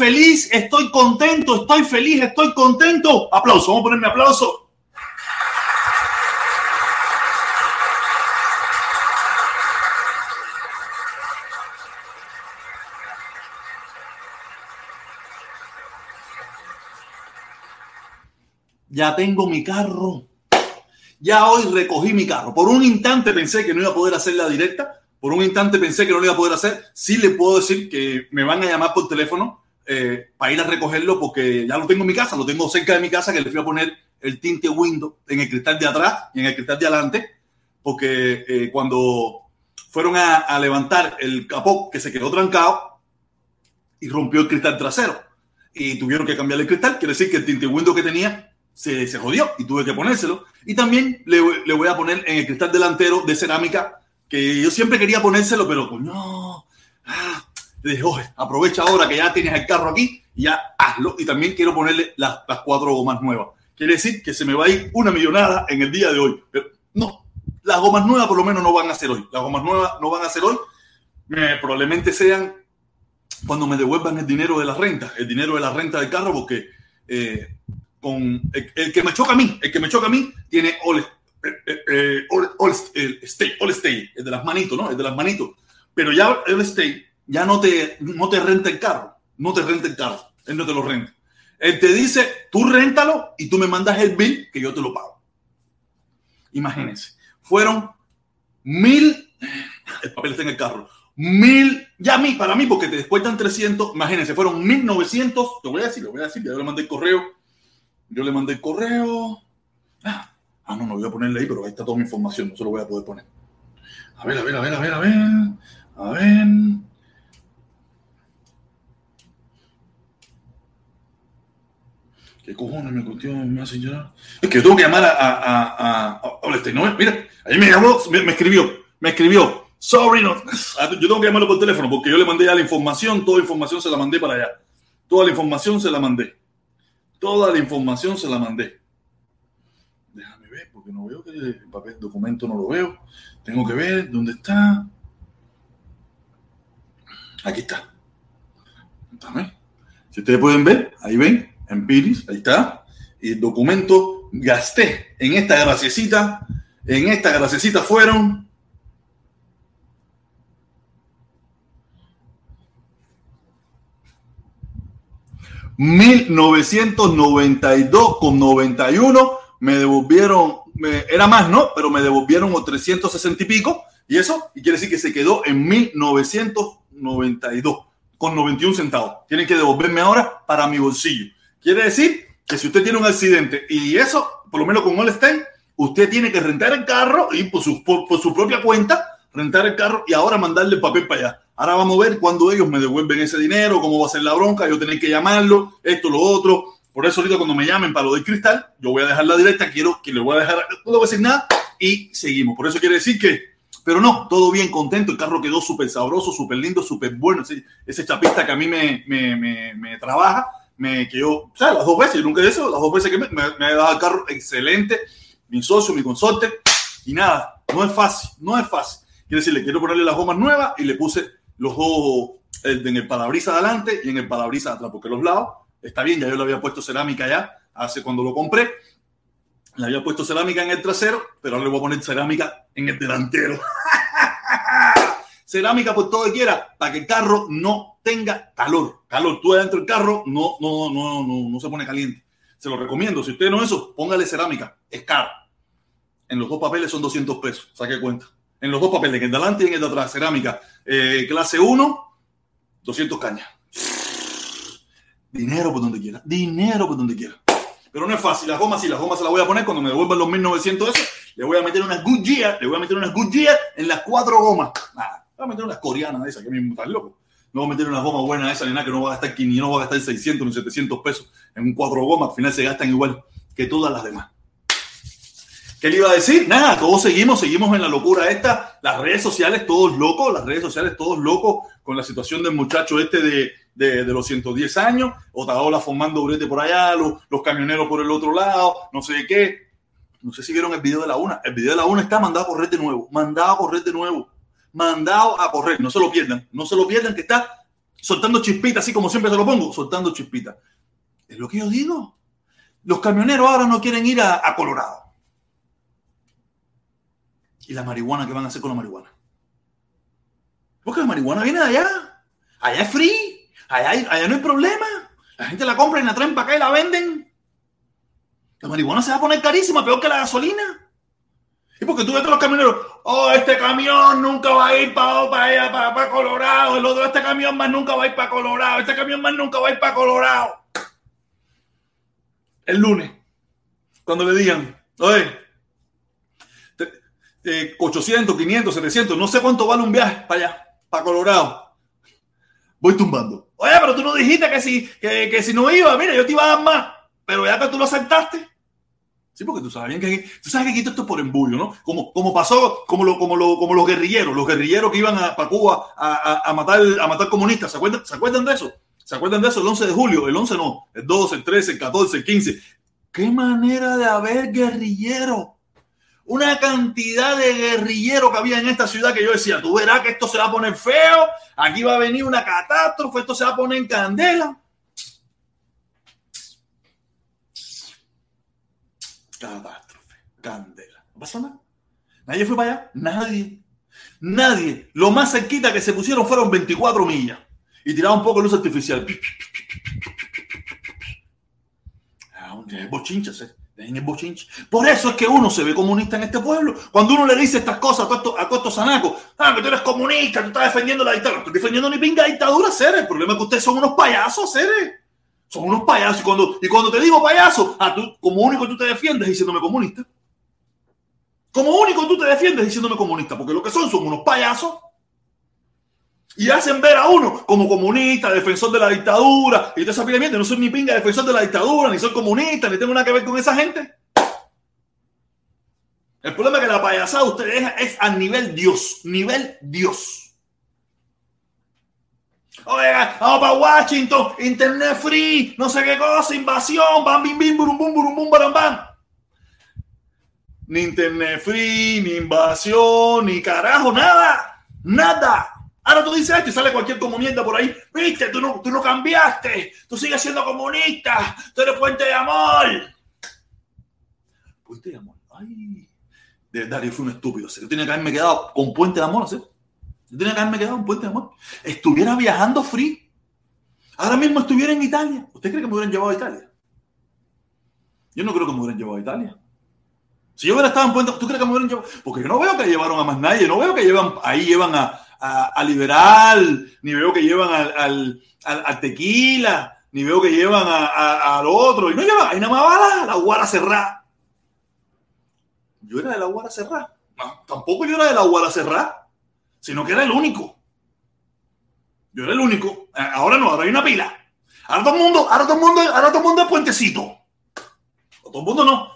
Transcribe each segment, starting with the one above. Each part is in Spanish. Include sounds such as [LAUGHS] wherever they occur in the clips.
feliz, estoy contento, estoy feliz, estoy contento. Aplauso, vamos a ponerme aplauso. Ya tengo mi carro. Ya hoy recogí mi carro. Por un instante pensé que no iba a poder hacer la directa. Por un instante pensé que no lo iba a poder hacer. Sí le puedo decir que me van a llamar por teléfono eh, para ir a recogerlo porque ya lo tengo en mi casa. Lo tengo cerca de mi casa que le fui a poner el tinte window en el cristal de atrás y en el cristal de adelante. Porque eh, cuando fueron a, a levantar el capó que se quedó trancado y rompió el cristal trasero y tuvieron que cambiar el cristal, quiere decir que el tinte window que tenía se, se jodió y tuve que ponérselo. Y también le, le, voy a poner en el cristal delantero de cerámica, que yo siempre quería ponérselo, pero coño, ah, le dije, oye, aprovecha ahora que ya tienes el carro aquí y ya hazlo. Y también quiero ponerle las, las cuatro gomas nuevas. Quiere decir que se me va a ir una millonada en el día de hoy. Pero no, las gomas nuevas por lo menos no van a ser hoy. Las gomas nuevas no van a ser hoy. Eh, probablemente sean cuando me devuelvan el dinero de la renta, el dinero de la renta del carro, porque eh, con el, el, que me choca a mí, el que me choca a mí tiene all, eh, eh, all, all, stay, all stay, el de las manitos, ¿no? El de las manitos. Pero ya el stay ya no te, no te renta el carro, no te renta el carro, él no te lo renta. Él te dice, tú réntalo y tú me mandas el bill que yo te lo pago. Imagínense, fueron mil, el papel está en el carro, mil, ya a mí, para mí, porque te descuentan 300, imagínense, fueron 1900, te voy a decir, lo voy a decir, ya le mandé el correo, yo le mandé el correo. Ah, ah, no, no voy a ponerle ahí, pero ahí está toda mi información, no se lo voy a poder poner. A ver, a ver, a ver, a ver, a ver. A ver. ¿Qué cojones me contió más allá? Es que yo tengo que llamar a, a, a, a, no, mira, ahí me habló, me, escribió, me escribió. Sorry, no. Yo tengo que llamarlo por teléfono porque yo le mandé ya la información, toda la información se la mandé para allá. Toda la información se la mandé. Toda la información se la mandé. Déjame ver, porque no veo que el papel documento no lo veo. Tengo que ver dónde está. Aquí está. Si ustedes pueden ver, ahí ven, en Piris, ahí está. Y el documento gasté en esta graciecita. En esta graciecita fueron $1,992 con 91 me devolvieron, era más, ¿no? Pero me devolvieron 360 y pico. Y eso, y quiere decir que se quedó en 1992 con 91 centavos. Tienen que devolverme ahora para mi bolsillo. Quiere decir que si usted tiene un accidente y eso, por lo menos con Allstate, usted tiene que rentar el carro y por su, por, su propia cuenta, rentar el carro y ahora mandarle el papel para allá. Ahora vamos a ver cuándo ellos me devuelven ese dinero, cómo va a ser la bronca, yo tener que llamarlo, esto, lo otro. Por eso ahorita cuando me llamen para lo del cristal, yo voy a dejar la directa, quiero que le voy a dejar, no voy a decir nada y seguimos. Por eso quiere decir que, pero no, todo bien, contento, el carro quedó súper sabroso, súper lindo, súper bueno. Ese, chapista que a mí me, me, me trabaja, me quedó, o sea, las dos veces, yo nunca he eso, las dos veces que me, me, dado el carro excelente, mi socio, mi consorte, y nada, no es fácil, no es fácil. Quiere decir, le quiero ponerle las gomas nuevas y le puse los dos en el parabrisas adelante y en el parabrisas atrás, porque los lados está bien, ya yo le había puesto cerámica ya hace cuando lo compré, le había puesto cerámica en el trasero, pero ahora le voy a poner cerámica en el delantero. [LAUGHS] cerámica por todo que quiera, para que el carro no tenga calor. Calor, tú adentro del carro no, no, no, no, no se pone caliente. Se lo recomiendo. Si usted no eso, póngale cerámica. Es caro. En los dos papeles son 200 pesos. Saque cuenta en los dos papeles, en el de adelante y en el de atrás, cerámica. Eh, clase 1, 200 cañas. Dinero por donde quiera, dinero por donde quiera. Pero no es fácil, las gomas sí, las gomas se las voy a poner cuando me devuelvan los 1900 eso, le voy a meter unas Goodyear, le voy a meter unas Goodyear en las cuatro gomas. Nada, voy a meter unas coreanas de esas, que me están loco. No voy a meter unas gomas buenas de esas, ni nada, que no va a gastar 500, no va a gastar 600 ni 700 pesos en un cuatro gomas, al final se gastan igual que todas las demás. ¿Qué le iba a decir? Nada, todos seguimos, seguimos en la locura esta. Las redes sociales, todos locos, las redes sociales, todos locos con la situación del muchacho este de, de, de los 110 años, Otaola formando brete por allá, los, los, camioneros por el otro lado, no sé qué. No sé si vieron el video de la una. El video de la una está mandado a correr de nuevo, mandado a correr de nuevo, mandado a correr. No se lo pierdan, no se lo pierdan, que está soltando chispitas, así como siempre se lo pongo, soltando chispitas. Es lo que yo digo. Los camioneros ahora no quieren ir a, Colorado. ¿Y la marihuana qué van a hacer con la marihuana? Porque la marihuana viene de allá. Allá es free. Allá, allá no hay problema. La gente la compra y la traen para acá y la venden. La marihuana se va a poner carísima, peor que la gasolina. Y porque tú ves a los camioneros, oh, este camión nunca va a ir para, para, para, para Colorado, el otro, este camión más nunca va a ir para Colorado, este camión más nunca va a ir para Colorado. El lunes, cuando le digan, oye, 800, 500, 700, no sé cuánto vale un viaje para allá, para Colorado. Voy tumbando. Oye, pero tú no dijiste que si, que, que si no iba, mira, yo te iba a dar más, pero ya que tú lo aceptaste. Sí, porque tú sabes bien que tú sabes que aquí esto es por embullo, ¿no? Como, como pasó, como, lo, como, lo, como los guerrilleros, los guerrilleros que iban a, para Cuba a, a, matar, a matar comunistas. ¿Se acuerdan, ¿Se acuerdan de eso? ¿Se acuerdan de eso? El 11 de julio, el 11 no, el 12, el 13, el 14, el 15. ¿Qué manera de haber guerrillero? Una cantidad de guerrilleros que había en esta ciudad que yo decía, tú verás que esto se va a poner feo, aquí va a venir una catástrofe, esto se va a poner en candela. Catástrofe, candela. ¿No pasó nada? ¿Nadie fue para allá? Nadie. Nadie. Lo más cerquita que se pusieron fueron 24 millas. Y tiraba un poco de luz artificial. Ah, bochinchas, ¿eh? Por eso es que uno se ve comunista en este pueblo. Cuando uno le dice estas cosas a Costo Sanaco, ah, que tú eres comunista, tú estás defendiendo la dictadura. No estoy defendiendo ni pinga dictadura, seres. El problema es que ustedes son unos payasos, seres. Son unos payasos. Y cuando, y cuando te digo payaso, a tú, como único tú te defiendes diciéndome comunista. Como único tú te defiendes diciéndome comunista, porque lo que son son unos payasos. Y hacen ver a uno como comunista, defensor de la dictadura. Y entonces esa no soy ni pinga defensor de la dictadura, ni soy comunista, ni tengo nada que ver con esa gente. El problema es que la payasada de ustedes es a nivel Dios, nivel Dios. Oiga, vamos para Washington, internet free, no sé qué cosa, invasión, bam, bim, bim, burum, bum, burum, bum, bam, bam. Ni internet free, ni invasión, ni carajo, nada, nada. Ahora tú dices esto y sale cualquier comunista por ahí. Viste, tú no, tú no cambiaste, tú sigues siendo comunista, tú eres puente de amor. Puente de amor, ay. De verdad, yo fui un estúpido. Yo tenía que haberme quedado con puente de amor, ¿sí? Yo tenía que haberme quedado en Puente de Amor. Estuviera viajando free. Ahora mismo estuviera en Italia. ¿Usted cree que me hubieran llevado a Italia? Yo no creo que me hubieran llevado a Italia. Si yo hubiera estado en Puente, ¿tú crees que me hubieran llevado? Porque yo no veo que llevaron a más nadie. No veo que llevan, ahí llevan a, a, Liberal, ni veo que llevan al, al, Tequila, ni veo que llevan al otro. Y no llevan, ahí nada más va la, la Guara Cerrada. Yo era de la Guara Cerrada. No, tampoco yo era de la Guara Cerrada sino que era el único. Yo era el único. Ahora no, ahora hay una pila. Ahora todo el mundo, ahora todo el mundo, ahora todo el mundo es puentecito. todo el mundo no.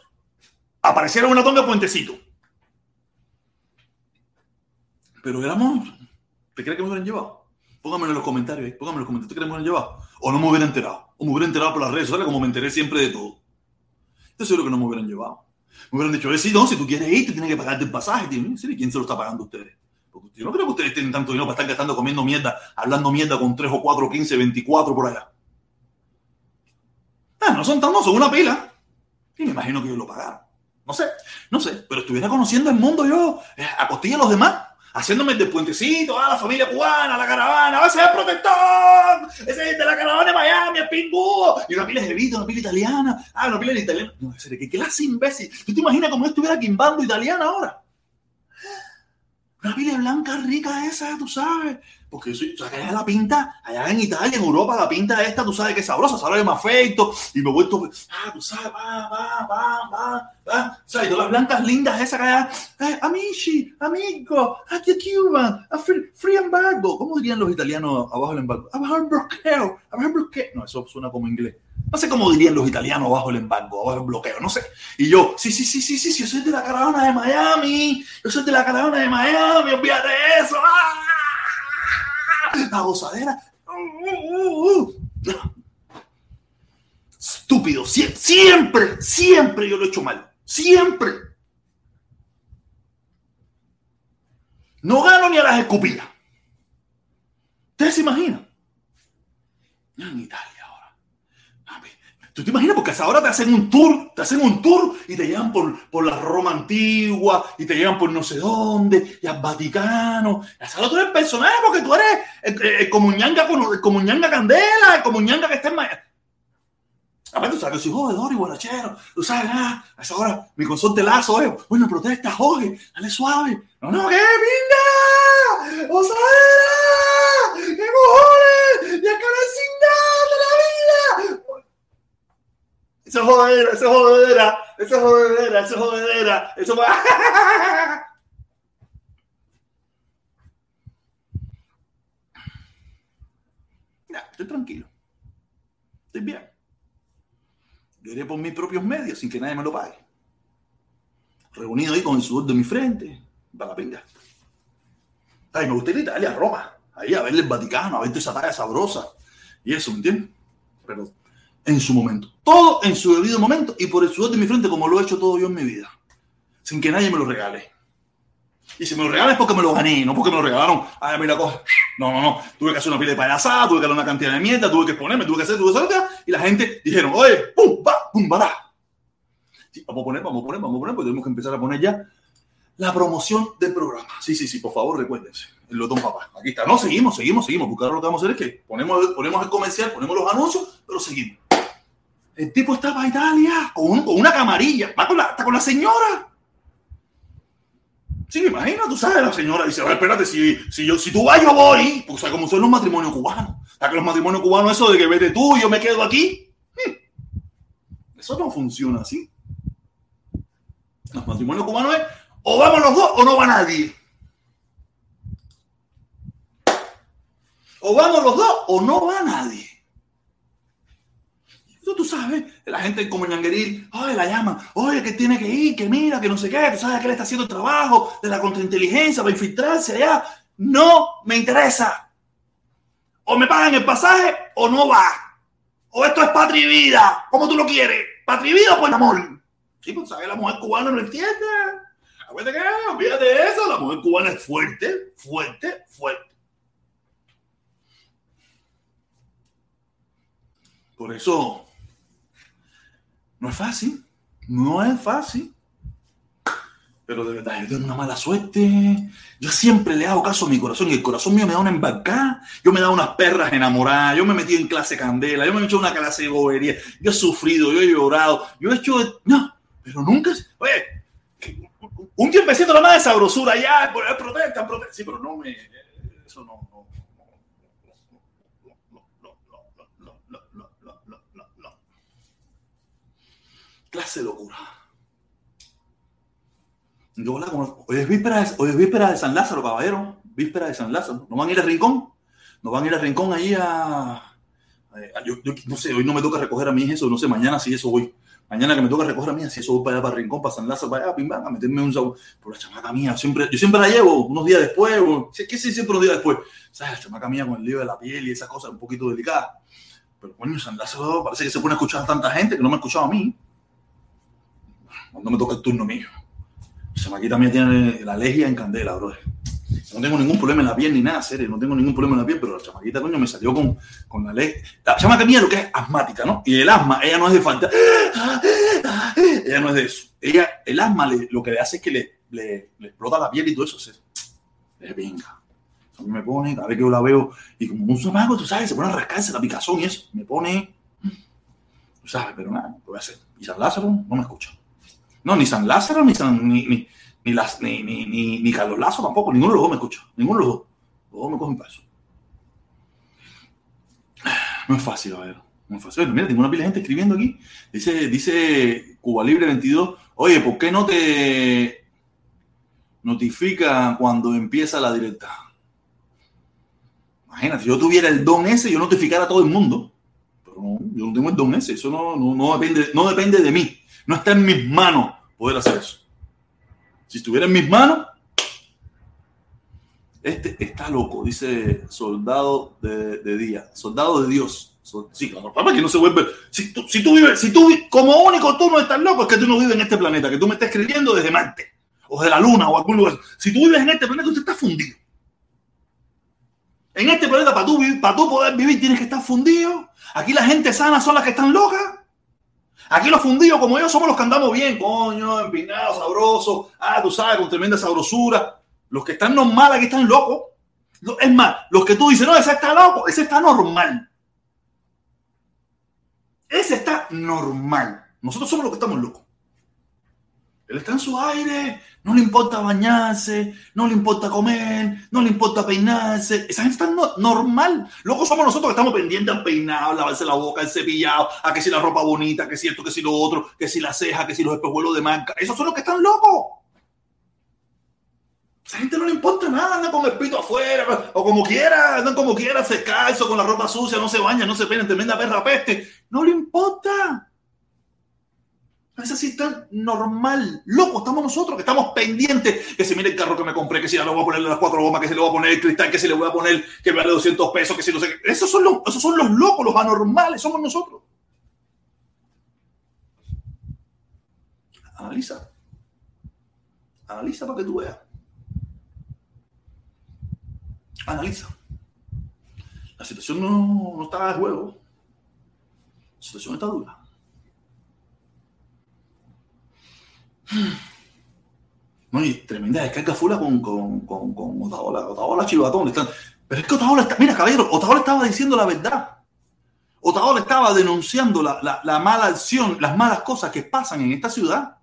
Aparecieron una tonga puentecito. Pero éramos. ¿Te crees que me hubieran llevado? Pónganme en los comentarios ahí. En los comentarios. ¿Te crees que me hubieran llevado? O no me hubiera enterado. O me hubiera enterado por las redes sociales como me enteré siempre de todo. Estoy seguro que no me hubieran llevado. Me hubieran dicho, sí, no, si tú quieres ir, te tienes que pagarte el pasaje. ¿Quién se lo está pagando a ustedes? Yo no creo que ustedes tienen tanto dinero para estar gastando comiendo mierda, hablando mierda con 3 o 4, 15, 24 por allá. Ah, no son tan, son una pila. Y me imagino que ellos lo pagaron. No sé, no sé, pero estuviera conociendo el mundo yo, eh, a costilla de los demás, haciéndome de puentecito, a ah, la familia cubana, la caravana, ese es el protector, ese es de la caravana de Miami, el pingüo, y una pila de jevita, una pila italiana, ah, una pila de italiana. No, ¿qué clase imbécil? ¿Tú te imaginas cómo yo estuviera quimbando italiana ahora? Una pila blanca rica esa, tú sabes. Porque yo soy, o sea, la pinta, allá en Italia, en Europa, la pinta esta, tú sabes que es sabrosa, sabe más feito, y me he vuelto, ah, tú sabes, va, va, va, va, va, o sea, y todas las blancas lindas esas que allá, eh, amici, amigo, aquí Cuba, a free, free embargo, ¿cómo dirían los italianos abajo el embargo? Abajo el bloqueo, abajo el bloqueo, no, eso suena como inglés. No sé cómo dirían los italianos bajo el embargo, bajo el bloqueo, no sé. Y yo, sí, sí, sí, sí, sí, yo soy de la caravana de Miami, yo soy de la caravana de Miami, olvídate de eso. ¡Ah! La gozadera. Estúpido, siempre, siempre yo lo he hecho mal. Siempre. No gano ni a las escupidas. ¿Ustedes se imaginan? En Italia. ¿Tú te imaginas? Porque ahora te hacen un tour, te hacen un tour y te llevan por, por la Roma antigua y te llevan por no sé dónde y al Vaticano. Ahora tú eres personaje porque tú eres el, comuñanga, el candela, el comuñanga que está en ver, tú sabes que soy jodedor y borrachero. Tú sabes, ah, a esa hora mi consorte lazo es, bueno, protesta, Jorge, dale suave. No, no, ¿qué? ¡Pinga! ¡Osadera! ¡Qué cojones! ¡Ya que sin nada de la vida! Eso es jodedera, eso es jodedera, eso es jodedera, eso es jodedera, eso va. [LAUGHS] Ya, estoy tranquilo. Estoy bien. Yo iré por mis propios medios sin que nadie me lo pague. Reunido ahí con el sudor de mi frente, para la pinga. Ay, me gusta ir Italia, Roma, ahí a verle el Vaticano, a ver esa talla sabrosa. Y eso, ¿me entiendes? Pero en su momento. Todo en su debido momento y por el sudor de mi frente, como lo he hecho todo yo en mi vida. Sin que nadie me lo regale. Y si me lo regalan es porque me lo gané, no porque me lo regalaron. Ay, mira, coge. No, no, no. Tuve que hacer una pila de payasada, tuve que dar una cantidad de mierda, tuve que exponerme, tuve que hacer, tuve que hacer. Y la gente dijeron, oye, pum, va, pum, va. Sí, vamos a poner, vamos a poner, vamos a poner, porque tenemos que empezar a poner ya la promoción del programa. Sí, sí, sí, por favor, recuérdense. El Lotón Papá. Aquí está. No, seguimos, seguimos, seguimos. Porque ahora lo que vamos a hacer es que ponemos, ponemos el comercial, ponemos los anuncios, pero seguimos. El tipo estaba a Italia con, una camarilla, va con la, señora. Sí, me imagino, tú sabes, la señora dice, a ver, espérate, si, tú vas, yo voy. O sea, como son los matrimonios cubanos. O sea, que los matrimonios cubanos, eso de que vete tú y yo me quedo aquí. Hmm. Eso no funciona así. Los matrimonios cubanos es, o vamos los dos o no va nadie. O vamos los dos o no va nadie. Tú, tú sabes, la gente como ñangueril, oye, la llama, oye, que tiene que ir, que mira, que no sé qué, tú sabes que él está haciendo el trabajo de la contrainteligencia para infiltrarse allá. No me interesa. O me pagan el pasaje o no va. O esto es patria y vida, como tú lo quieres. Patria y vida por amor. Sí, pues sabes, la mujer cubana no entiende. Acuérdate que, olvídate de eso, la mujer cubana es fuerte, fuerte, fuerte. Por eso no es fácil, no es fácil. Pero de verdad, yo tengo una mala suerte. Yo siempre le hago caso a mi corazón y el corazón mío me da una embarcada. Yo me da unas perras enamoradas. Yo me metido en clase candela. Yo me he hecho una clase de bobería. Yo he sufrido, yo he llorado. Yo he hecho. No, pero nunca. Oye, un tiempecito la más de sabrosura. Ya, protesta, protesta. Sí, pero no me. Eso no. Clase de locura. hoy, es víspera de, hoy es víspera de San Lázaro, caballero. Víspera de San Lázaro. ¿No van a ir al rincón? ¿No van a ir al rincón ahí a... yo, no sé, hoy no me toca recoger a mí eso, no sé, mañana sí eso voy. Mañana que me toca recoger a mí, si eso voy para allá, para el rincón, para San Lázaro, para allá, pim, a meterme un sabor. Por la chamaca mía, siempre, yo siempre la llevo unos días después, ¿qué sí, siempre unos días después? ¿Sabes? La chamaca mía con el lío de la piel y esas cosas un poquito delicadas. Pero bueno, San Lázaro parece que se pone a escuchar a tanta gente que no me ha escuchado a mí cuando me toca el turno mío. aquí también tiene la alergia en candela, bro. No tengo ningún problema en la piel ni nada, serio. No tengo ningún problema en la piel, pero la chamaquita, coño, me salió con, con la ley. La chamaca mía que es asmática, ¿no? Y el asma, ella no es de falta. Ella no es de eso. Ella, el asma lo que le hace es que le, le, explota la piel y todo eso. Se, es venga. A mí me pone, cada vez que yo la veo, y como un somago, tú sabes, se pone a rascarse la picazón y eso. Me pone. Tú sabes, pero nada, lo voy a hacer. Y San Lázaro no me escucha. No, ni San Lázaro, ni San, ni, ni, ni, las, ni, ni, ni, Carlos Lazo tampoco. Ninguno de los dos me escucha. Ninguno de los dos. Los dos me cogen paso. No es fácil, a ver. No es fácil. Mira, tengo una pila de gente escribiendo aquí. Dice, dice Cuba Libre 22. Oye, ¿por qué no te notifica cuando empieza la directa? Imagínate, si yo tuviera el don ese, yo notificara a todo el mundo. Pero no, yo no tengo el don ese. Eso no, no, no, depende, no depende de mí. No está en mis manos poder hacer eso. Si estuviera en mis manos, este está loco, dice soldado de, día, soldado de Dios. sí, claro, papá, que no se vuelve. Si tú, vives, si tú como único tú no estás loco, es que tú no vives en este planeta, que tú me estás escribiendo desde Marte, o de la Luna, o algún lugar. Si tú vives en este planeta, usted está fundido. En este planeta, para tú, para tú poder vivir tienes que estar fundido. Aquí la gente sana son las que están locas. Aquí los fundidos como yo somos los que andamos bien, coño, empinados, sabrosos, ah, tú sabes, con tremenda sabrosura. Los que están normal aquí están locos. Es más, los que tú dices, no, ese está loco, ese está normal. Ese está normal. Nosotros somos los que estamos locos. Él está en su aire, no le importa bañarse, no le importa comer, no le importa peinarse. Esa gente está normal. Locos somos nosotros que estamos pendientes al peinado, lavarse la boca, el cepillado, a que si la ropa bonita, que si esto, que si lo otro, que si la ceja, que si los espejuelos de manca. Esos son los que están locos. Esa gente no le importa nada, anda con el pito afuera, o como quiera, andan como quiera, se calzo con la ropa sucia, no se baña, no se peina, tremenda perra peste. No le importa. Esa sí está normal. Loco, estamos nosotros que estamos pendientes. Que se mire el carro que me compré, que si ya le voy a poner las cuatro gomas, que se le voy a poner el cristal, que se le voy a poner que vale 200 pesos, que si no sé qué. Esos son los, esos son los locos, los anormales, somos nosotros. Analiza. Analiza para que tú veas. Analiza. La situación no, no está de juego. La situación está dura. [SIGHS] No, y tremenda descarga fula con, con, con, con Otaola. Otaola chivatón. Están... Pero es que Otaola está. Mira, caballero, Otaola estaba diciendo la verdad. Otaola estaba denunciando la, la, la, mala acción, las malas cosas que pasan en esta ciudad.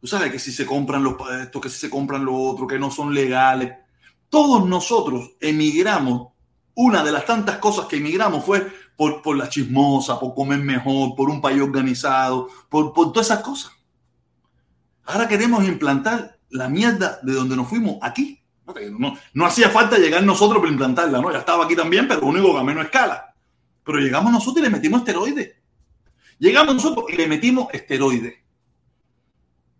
Tú sabes que si se compran los esto, que si se compran lo otro, que no son legales. Todos nosotros emigramos. Una de las tantas cosas que emigramos fue por, por la chismosa, por comer mejor, por un país organizado, por, por todas esas cosas. Ahora queremos implantar la mierda de donde nos fuimos aquí. No, hacía falta llegar nosotros para implantarla, ¿no? Ya estaba aquí también, pero único que a menos escala. Pero llegamos nosotros y le metimos esteroides. Llegamos nosotros y le metimos esteroides.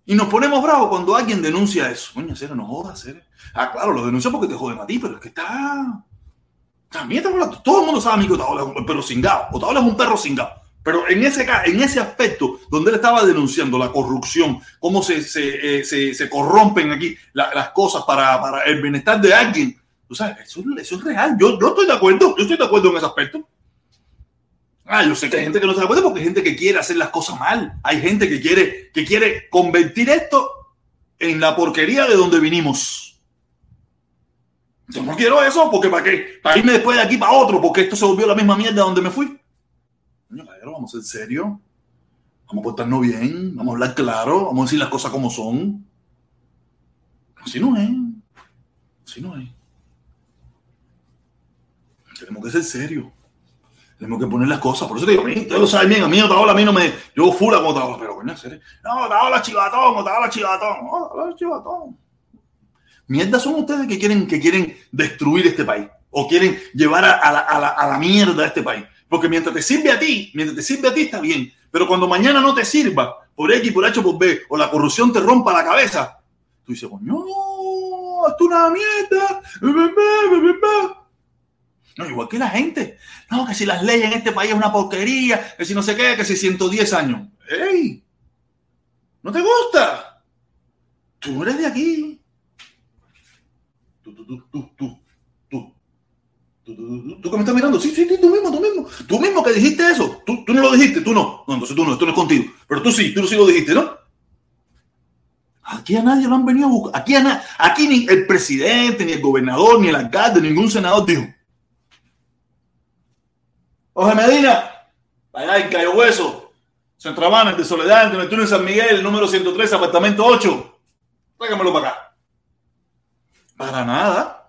Y nos ponemos bravos cuando alguien denuncia eso. Coño, cero, no jodas. Ah, claro, lo denuncia porque te jode a ti, pero es que está. También estamos hablando. Todo el mundo sabe a mí que Otaola es un perro cingado. Otaola es un perro cingado. Pero en ese, en ese aspecto donde él estaba denunciando la corrupción, cómo se, se, eh, se, corrompen aquí la, las cosas para, para, el bienestar de alguien, tú sabes, eso, eso, es real. Yo, yo estoy de acuerdo, yo estoy de acuerdo en ese aspecto. Ah, yo sé que hay gente que no se da cuenta porque hay gente que quiere hacer las cosas mal. Hay gente que quiere, que quiere convertir esto en la porquería de donde vinimos. Yo no quiero eso porque para qué, para irme después de aquí para otro, porque esto se volvió la misma mierda donde me fui vamos en serio. Vamos a portarnos bien, vamos a hablar claro, vamos a decir las cosas como son. Así no es. Así no es. Tenemos que ser serios. Tenemos que poner las cosas. Por eso te digo, a mí, ustedes lo saben bien, a mí Otaola, a mí no me. Yo fura con Otaola, pero coño, serio. No, Otaola chivatón, Otaola chivatón, Otaola chivatón. Mierda son ustedes que quieren, que quieren destruir este país o quieren llevar a, a, la, a, la, a la mierda a este país. Porque mientras te sirve a ti, mientras te sirve a ti está bien. Pero cuando mañana no te sirva, por X, por H, por B, o la corrupción te rompa la cabeza, tú dices, no, esto es una mierda. No, igual que la gente. No, que si las leyes en este país es una porquería, que si no sé qué, que si 110 años. ¡Ey! ¿No te gusta? Tú eres de aquí. Tú, tú, tú, tú, tú. ¿Tú, que me estás mirando? Sí, sí, sí, tú mismo, tú mismo. Tú mismo que dijiste eso. Tú, tú no lo dijiste, tú no. No, entonces tú no, esto no es contigo. Pero tú sí, tú sí lo dijiste, ¿no? Aquí a nadie lo han venido a buscar. Aquí, a aquí ni el presidente, ni el gobernador, ni el alcalde, ningún senador dijo. José Medina, allá en Cayo Hueso, Centro Habana, de Soledad, de Neptuno en San Miguel, número 103, apartamento 8. Tráigamelo para acá. Para nada.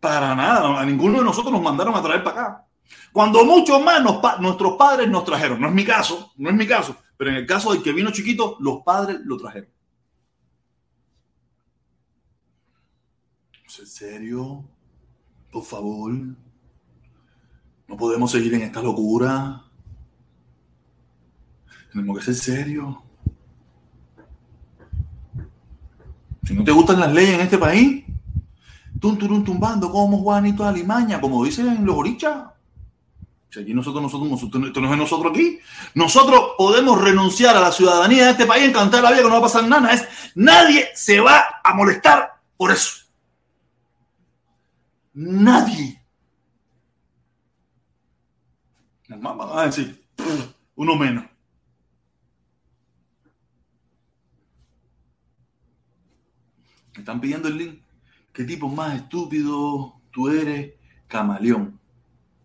Para nada, a ninguno de nosotros nos mandaron a traer para acá. Cuando muchos más nuestros padres nos trajeron. No es mi caso, no es mi caso, pero en el caso del que vino chiquito, los padres lo trajeron. ¿En serio? Por favor. No podemos seguir en esta locura. Tenemos que ser serios. Si no te gustan las leyes en este país, tum, turum, tumbando como Juanito de Alimaña, como dicen los orichas. O aquí nosotros, nosotros, nosotros, esto no es nosotros aquí. Nosotros podemos renunciar a la ciudadanía de este país, encantar la vida, que no va a pasar nada. Es, nadie se va a molestar por eso. Nadie. Van a decir, uno menos. Me están pidiendo el link. ¿Qué tipo más estúpido tú eres? Camaleón.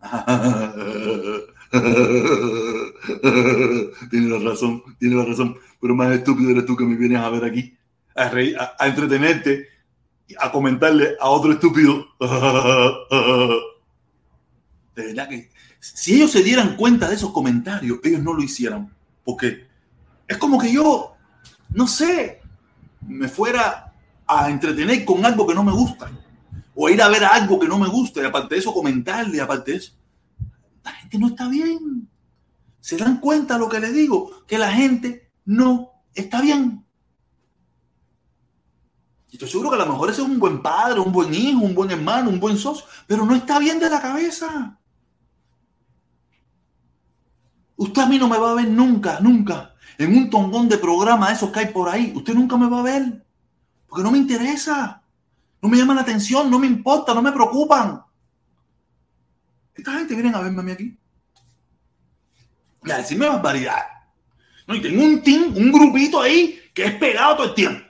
[LAUGHS] tiene la razón, tiene la razón. Pero más estúpido eres tú que me vienes a ver aquí. A, reír, a, a entretenerte, a comentarle a otro estúpido. [LAUGHS] De verdad que si ellos se dieran cuenta de esos comentarios, ellos no lo hicieran. Porque es como que yo, no sé, me fuera a entretener con algo que no me gusta. O ir a ver algo que no me gusta. Y aparte de eso, comentarle, aparte de eso. La gente no está bien. ¿Se dan cuenta lo que les digo? Que la gente no está bien. Y estoy seguro que a lo mejor ese es un buen padre, un buen hijo, un buen hermano, un buen socio, pero no está bien de la cabeza. Usted a mí no me va a ver nunca, nunca. En un tongón de programa esos que hay por ahí. Usted nunca me va a ver. Porque no me interesa. No me llama la atención, no me importa, no me preocupan. Esta gente viene a verme a mí aquí. Y a decirme barbaridad. No, y tengo un team, un grupito ahí que es pegado todo el tiempo.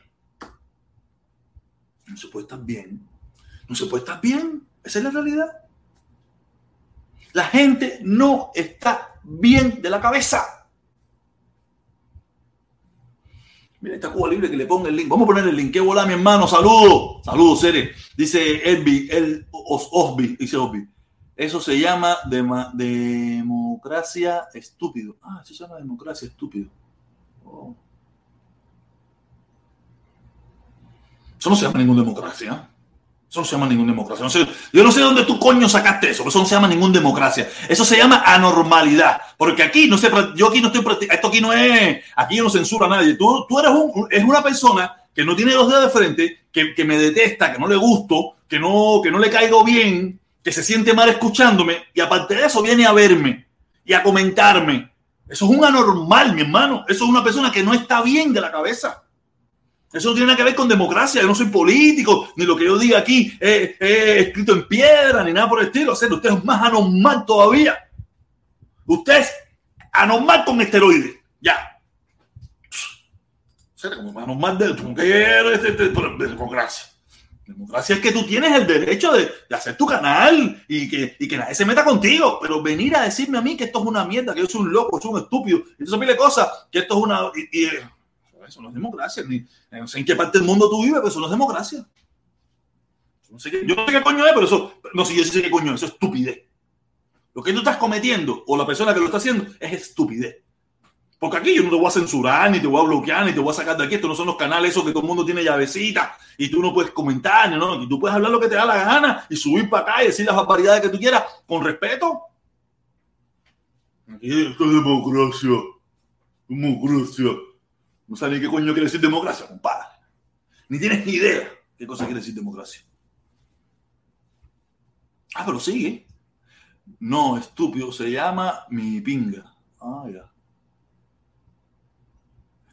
No se puede estar bien. No se puede estar bien. Esa es la realidad. La gente no está bien de la cabeza. Mira, esta Cuba Libre que le ponga el link. Vamos a poner el link. ¿Qué bola, mi hermano? Saludos. Saludos, Sere. Dice Elvi, el Osby, dice Osby. Eso se llama democracia estúpido. Ah, eso se llama democracia estúpido. Oh. Eso no se llama ninguna democracia. Eso no se llama ninguna democracia. No sé, yo no sé dónde tú coño sacaste eso. Eso no se llama ninguna democracia. Eso se llama anormalidad. Porque aquí no sé, yo aquí no estoy. Esto aquí no es. Aquí no censuro a nadie. Tú, tú eres un, es una persona que no tiene dos dedos de frente, que, que, me detesta, que no le gusto, que no, que no le caigo bien, que se siente mal escuchándome. Y aparte de eso, viene a verme y a comentarme. Eso es un anormal, mi hermano. Eso es una persona que no está bien de la cabeza. Eso no tiene nada que ver con democracia. Yo no soy político, ni lo que yo diga aquí es, escrito en piedra, ni nada por el estilo. O sea, usted es más anormal todavía. Usted es anormal con esteroides. Ya. O sea, como anormal de, como que es de, de, democracia. Democracia es que tú tienes el derecho de, hacer tu canal y que, y que nadie se meta contigo, pero venir a decirme a mí que esto es una mierda, que yo soy un loco, soy un estúpido, y mil cosas, que esto es una... eso no es democracia. Ni, no sé en qué parte del mundo tú vives, pero eso no es democracia. Yo no sé qué coño es, pero eso, no sé, yo sé qué coño es, eso es estupidez. Lo que tú estás cometiendo, o la persona que lo está haciendo, es estupidez. Porque aquí yo no te voy a censurar, ni te voy a bloquear, ni te voy a sacar de aquí. Estos no son los canales esos que todo el mundo tiene llavecita y tú no puedes comentar, no, y tú puedes hablar lo que te da la gana y subir para acá y decir las barbaridades que tú quieras con respeto. Aquí esto es democracia. Democracia. No sabes qué coño quiere decir democracia, compadre. Ni tienes ni idea qué cosa quiere decir democracia. Ah, pero sigue. No, estúpido, se llama mi pinga. Ah, ya.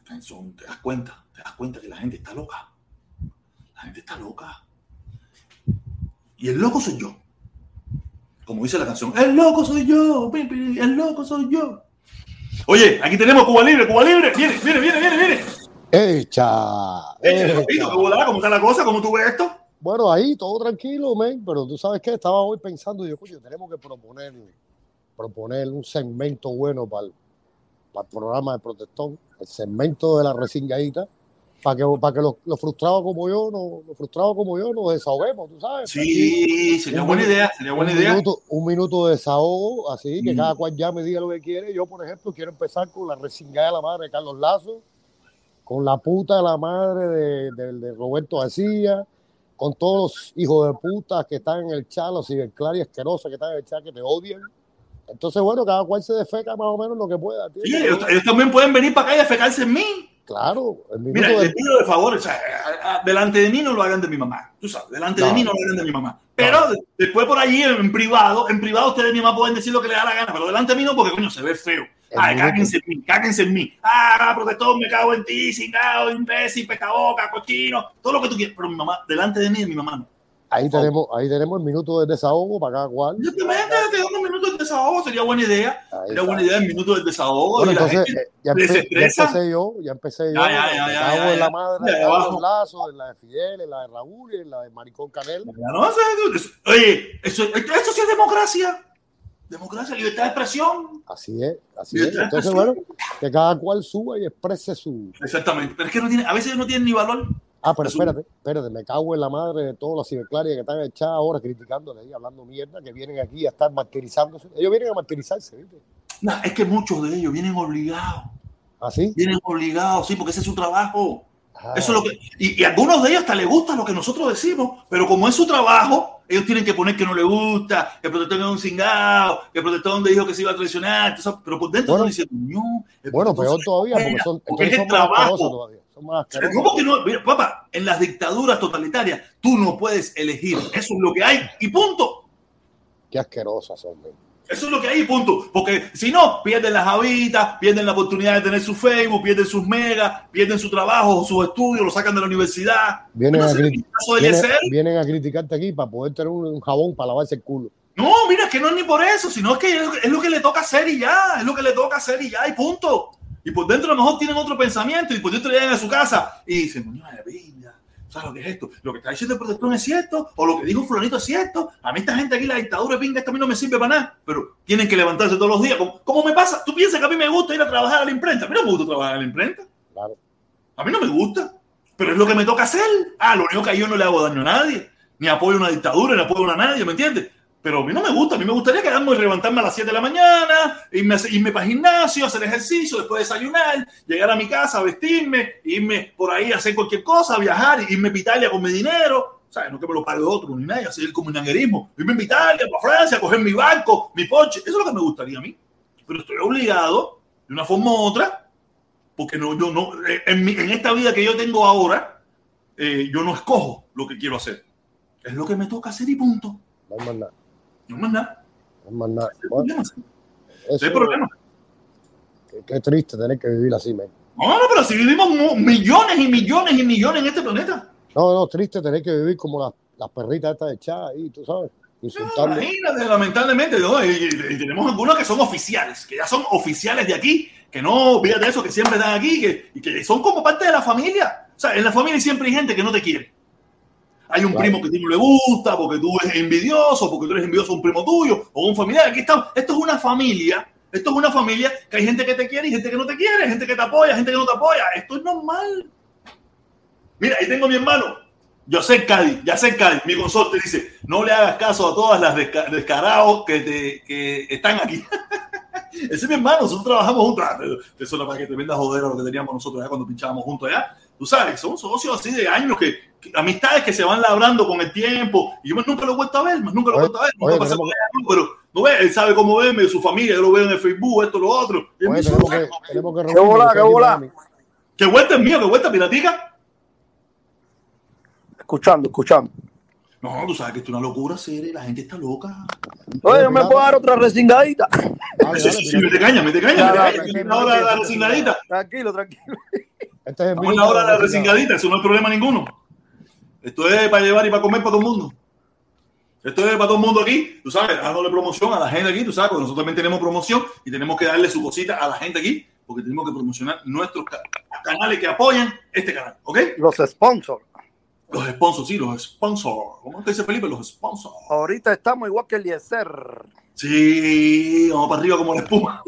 Te das cuenta, te das cuenta que la gente está loca. La gente está loca. Y el loco soy yo. Como dice la canción, el loco soy yo, el loco soy yo. Oye, aquí tenemos Cuba Libre, Cuba Libre. Viene, viene, viene, viene, viene. Echa. Echa, ¿Cómo está la cosa? ¿Cómo tú ves esto? Bueno, ahí todo tranquilo, men, pero tú sabes que estaba hoy pensando, yo, coño, tenemos que proponer, proponer un segmento bueno para el, para el programa de Protestón, el segmento de la resingadita, para que, para que los, los, frustrados como yo, no, los frustrados como yo, nos desahoguemos, tú sabes. Sí, sería buena idea, sería buena un idea. Minuto, un minuto de desahogo, así que mm. cada cual ya me diga lo que quiere. Yo, por ejemplo, quiero empezar con la resingada de la madre de Carlos Lazo, con la puta de la madre de, de, de Roberto García, con todos los hijos de puta que están en el chat, los ciberclar y asquerosos que están en el chat que te odian. Entonces, bueno, cada cual se defeca más o menos lo que pueda. Tío. Sí, ellos, ellos, también pueden venir para acá y defecarse en mí. Claro. El Mira, de... le pido de favor, o sea, delante de mí no lo hagan de mi mamá. Tú sabes, delante no. de mí no lo hagan de mi mamá. Pero no. después por allí en privado, en privado ustedes mi mamá pueden decir lo que les da la gana, pero delante de mí no, porque coño se ve feo. Ay, cáguense en mí, cáguense en mí. Ah, protector, me cago en ti, cingado, imbécil, pescaboca, cochino, todo lo que tú quieras. Pero mi mamá, delante de mí, de mi mamá no. Ahí tenemos, ahí tenemos el minuto de desahogo para cada cual. Yo te te unos minutos de desahogo, sería buena idea. Ahí sería está. buena idea el minuto de desahogo. Bueno, entonces eh, ya, empecé yo, ya empecé yo. Ya, me cago en la madre Lazo, en la de Fidel, en la de Raúl en la de Maricón Canel. No Oye, eso, eso sí es democracia. Democracia, libertad de expresión. Así es, así es. Entonces, bueno, que cada cual suba y exprese su. Exactamente. Pero es que no tiene, a veces no tienen ni valor. Ah, pero espérate, espérate, me cago en la madre de todas las ciberclarias que están echadas ahora criticándole ahí, hablando mierda, que vienen aquí a estar martirizándose. Ellos vienen a martirizarse, ¿viste? No, es que muchos de ellos vienen obligados. Así. Vienen obligados, sí, porque ese es su trabajo. Ah, Eso es lo que, y, y algunos de ellos hasta les gusta lo que nosotros decimos, pero como es su trabajo, ellos tienen que poner que no le gusta, que el protector es un cingado, que el protector dijo que se iba a traicionar, pero por dentro Bueno. están diciendo, no, el Bueno, peor todavía, porque son, porque es el trabajo. todavía. Asquerosos. ¿Cómo que no? Mira, papá, en las dictaduras totalitarias tú no puedes elegir. Eso es lo que hay y punto. Qué asquerosas son. men. Eso es lo que hay y punto. Porque si no, pierden las habitas, pierden la oportunidad de tener su Facebook, pierden sus megas, pierden su trabajo, sus estudios, lo sacan de la universidad. Vienen, No a, vienen, vienen a criticarte aquí para poder tener un, un jabón para lavarse el culo. No, mira, es que no es ni por eso, sino es que es lo que le toca hacer y ya, es lo que le toca hacer y ya, y punto. Y por dentro a lo mejor tienen otro pensamiento y por dentro llegan a su casa y dicen, de vida, ¿sabes lo que es esto? Lo que está diciendo el protector es cierto, o lo que dijo fulanito es cierto. A mí esta gente aquí, la dictadura de pinga, esto a mí no me sirve para nada, pero tienen que levantarse todos los días. ¿Cómo, cómo me pasa? ¿Tú piensas que a mí me gusta ir a trabajar a la imprenta? A mí no me gusta trabajar a la imprenta. Claro. A mí no me gusta, pero es lo que me toca hacer. Ah, lo único que yo no le hago daño a nadie, ni apoyo a una dictadura, ni apoyo a nadie, ¿me entiendes? Pero a mí no me gusta, a mí me gustaría quedarme y levantarme a las 7 de la mañana, irme, a- irme para el gimnasio, hacer ejercicio, después desayunar, llegar a mi casa, vestirme, irme por ahí a hacer cualquier cosa, viajar, irme a Italia con mi dinero, ¿sabes? No que me lo pague otro ni nada, hacer el comunanguerismo, irme a Italia, para Francia, coger mi barco, mi Porsche, eso es lo que me gustaría a mí. Pero estoy obligado, de una forma u otra, porque no, yo no, eh, en, mi- en esta vida que yo tengo ahora, eh, yo no escojo lo que quiero hacer. Es lo que me toca hacer y punto. No más nada. No más nada. No más nada. No hay Bueno, problema. No eso- hay problema. qué, qué triste tener que vivir así, men. No, no, pero si vivimos millones y millones y millones en este planeta. No, no, triste tener que vivir como las, las perritas estas echadas ahí, tú sabes, insultando. Imagínate, lamentablemente, ¿no? y, y- y tenemos algunos que son oficiales, que ya son oficiales de aquí, que no, fíjate eso, que siempre están aquí, que, y que son como parte de la familia. O sea, en la familia siempre hay gente que no te quiere. Hay un Claro. primo que a ti no le gusta, porque tú eres envidioso, porque tú eres envidioso a un primo tuyo, o un familiar. Aquí está, esto es una familia, esto es una familia que hay gente que te quiere y gente que no te quiere, gente que te apoya, gente que no te apoya. Esto es normal. Mira, ahí tengo a mi hermano, José Cádiz, Yacel Cádiz, mi consorte, dice, no le hagas caso a todas las desca- descarados que, te, que están aquí. [LAUGHS] Ese es mi hermano, nosotros trabajamos juntos. Ah, Eso era para que tremenda jodera lo que teníamos nosotros allá cuando pinchábamos juntos allá. Tú sabes, son socios así de años, que, que- amistades que se van labrando con el tiempo. Y yo más nunca lo he vuelto a ver, más nunca lo he Oye, vuelto a ver. oye, Nunca pasé tenemos- por allá, pero no ve, él sabe cómo verme, su familia, yo lo veo en el Facebook, esto, lo otro. Oye, tenemos que, tenemos que ¿Qué bola, qué bola? Que vuelta es mío, que vuelta piratica. Escuchando, escuchando. No, tú sabes que esto es una locura, serie, la gente está loca. Oye, ¿no me puedo dar otra resingadita? Dale, Sí, dale, sí, sí, mete caña, mete caña, mete caña. la resingadita. Tranquilo, tranquilo. Este es el Vamos la hora de la resingadita. eso no hay problema ninguno. Esto es para llevar y para comer para todo el mundo. Esto es para todo el mundo aquí, tú sabes, dándole promoción a la gente aquí, tú sabes, porque nosotros también tenemos promoción y tenemos que darle su cosita a la gente aquí, porque tenemos que promocionar nuestros ca- canales que apoyan este canal, ¿ok? Los sponsors. Los sponsors, sí, los sponsors. ¿Cómo es que dice Felipe? Los sponsors. Ahorita estamos igual que Eliezer. Sí, vamos para arriba como la espuma.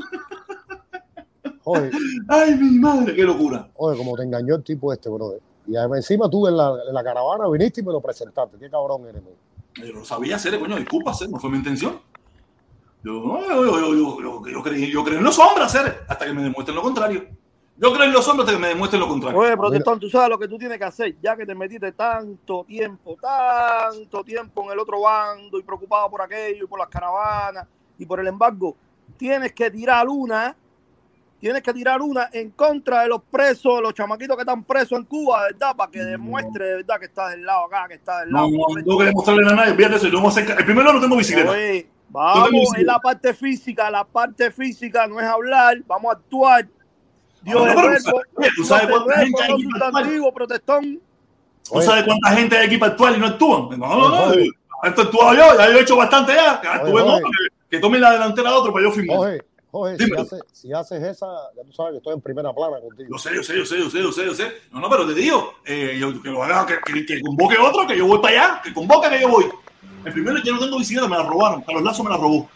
Ay, mi madre, qué locura. oye, como te engañó el tipo este, brother. Y además, encima tú en la, en la caravana viniste y me lo presentaste. Qué cabrón eres. Yo no sabía hacer, coño, disculpa, hacer, no fue mi intención. Yo, no, yo, yo, yo, yo, yo, yo creí, yo creo en los hombres, hacer, hasta que me demuestren lo contrario. Yo creo en los hombres hasta que me demuestren lo contrario. Oye, protestón, tú sabes lo que tú tienes que hacer, ya que te metiste tanto tiempo, tanto tiempo en el otro bando y preocupado por aquello y por las caravanas y por el embargo, tienes que tirar una, tienes que tirar una en contra de los presos, los chamaquitos que están presos en Cuba, ¿verdad? Para que demuestre, de ¿verdad? Que está del lado acá, que está del No, lado. no, no correcto. tengo que demostrarle a nadie, fíjate eso, yo no voy a hacer El primero no tengo bicicleta. Oye, Yo vamos, tengo es la parte física, la parte física no es hablar, vamos a actuar. Dios No, es pero, verbo, oye, tú sabes cuánta gente hay no aquí para actuar. sustantivo, protestón. ¿Tú sabes cuánta gente hay aquí para actuar y no actúan? No, no, no. Esto actuado yo, ya he hecho bastante ya. Que, que, que tomen la delantera a otro para yo firmar. Oye, oye, si, hace, si, haces esa, ya tú sabes que estoy en primera plana contigo. Yo sé, yo sé, yo sé, yo sé, yo sé, yo sé. No, no, pero te digo, eh, yo, que lo haga, que, que, que, convoque otro, que yo voy para allá, que convoque que yo voy. El primero yo no tengo bicicleta, me la robaron. Carlos Lazo me la robó.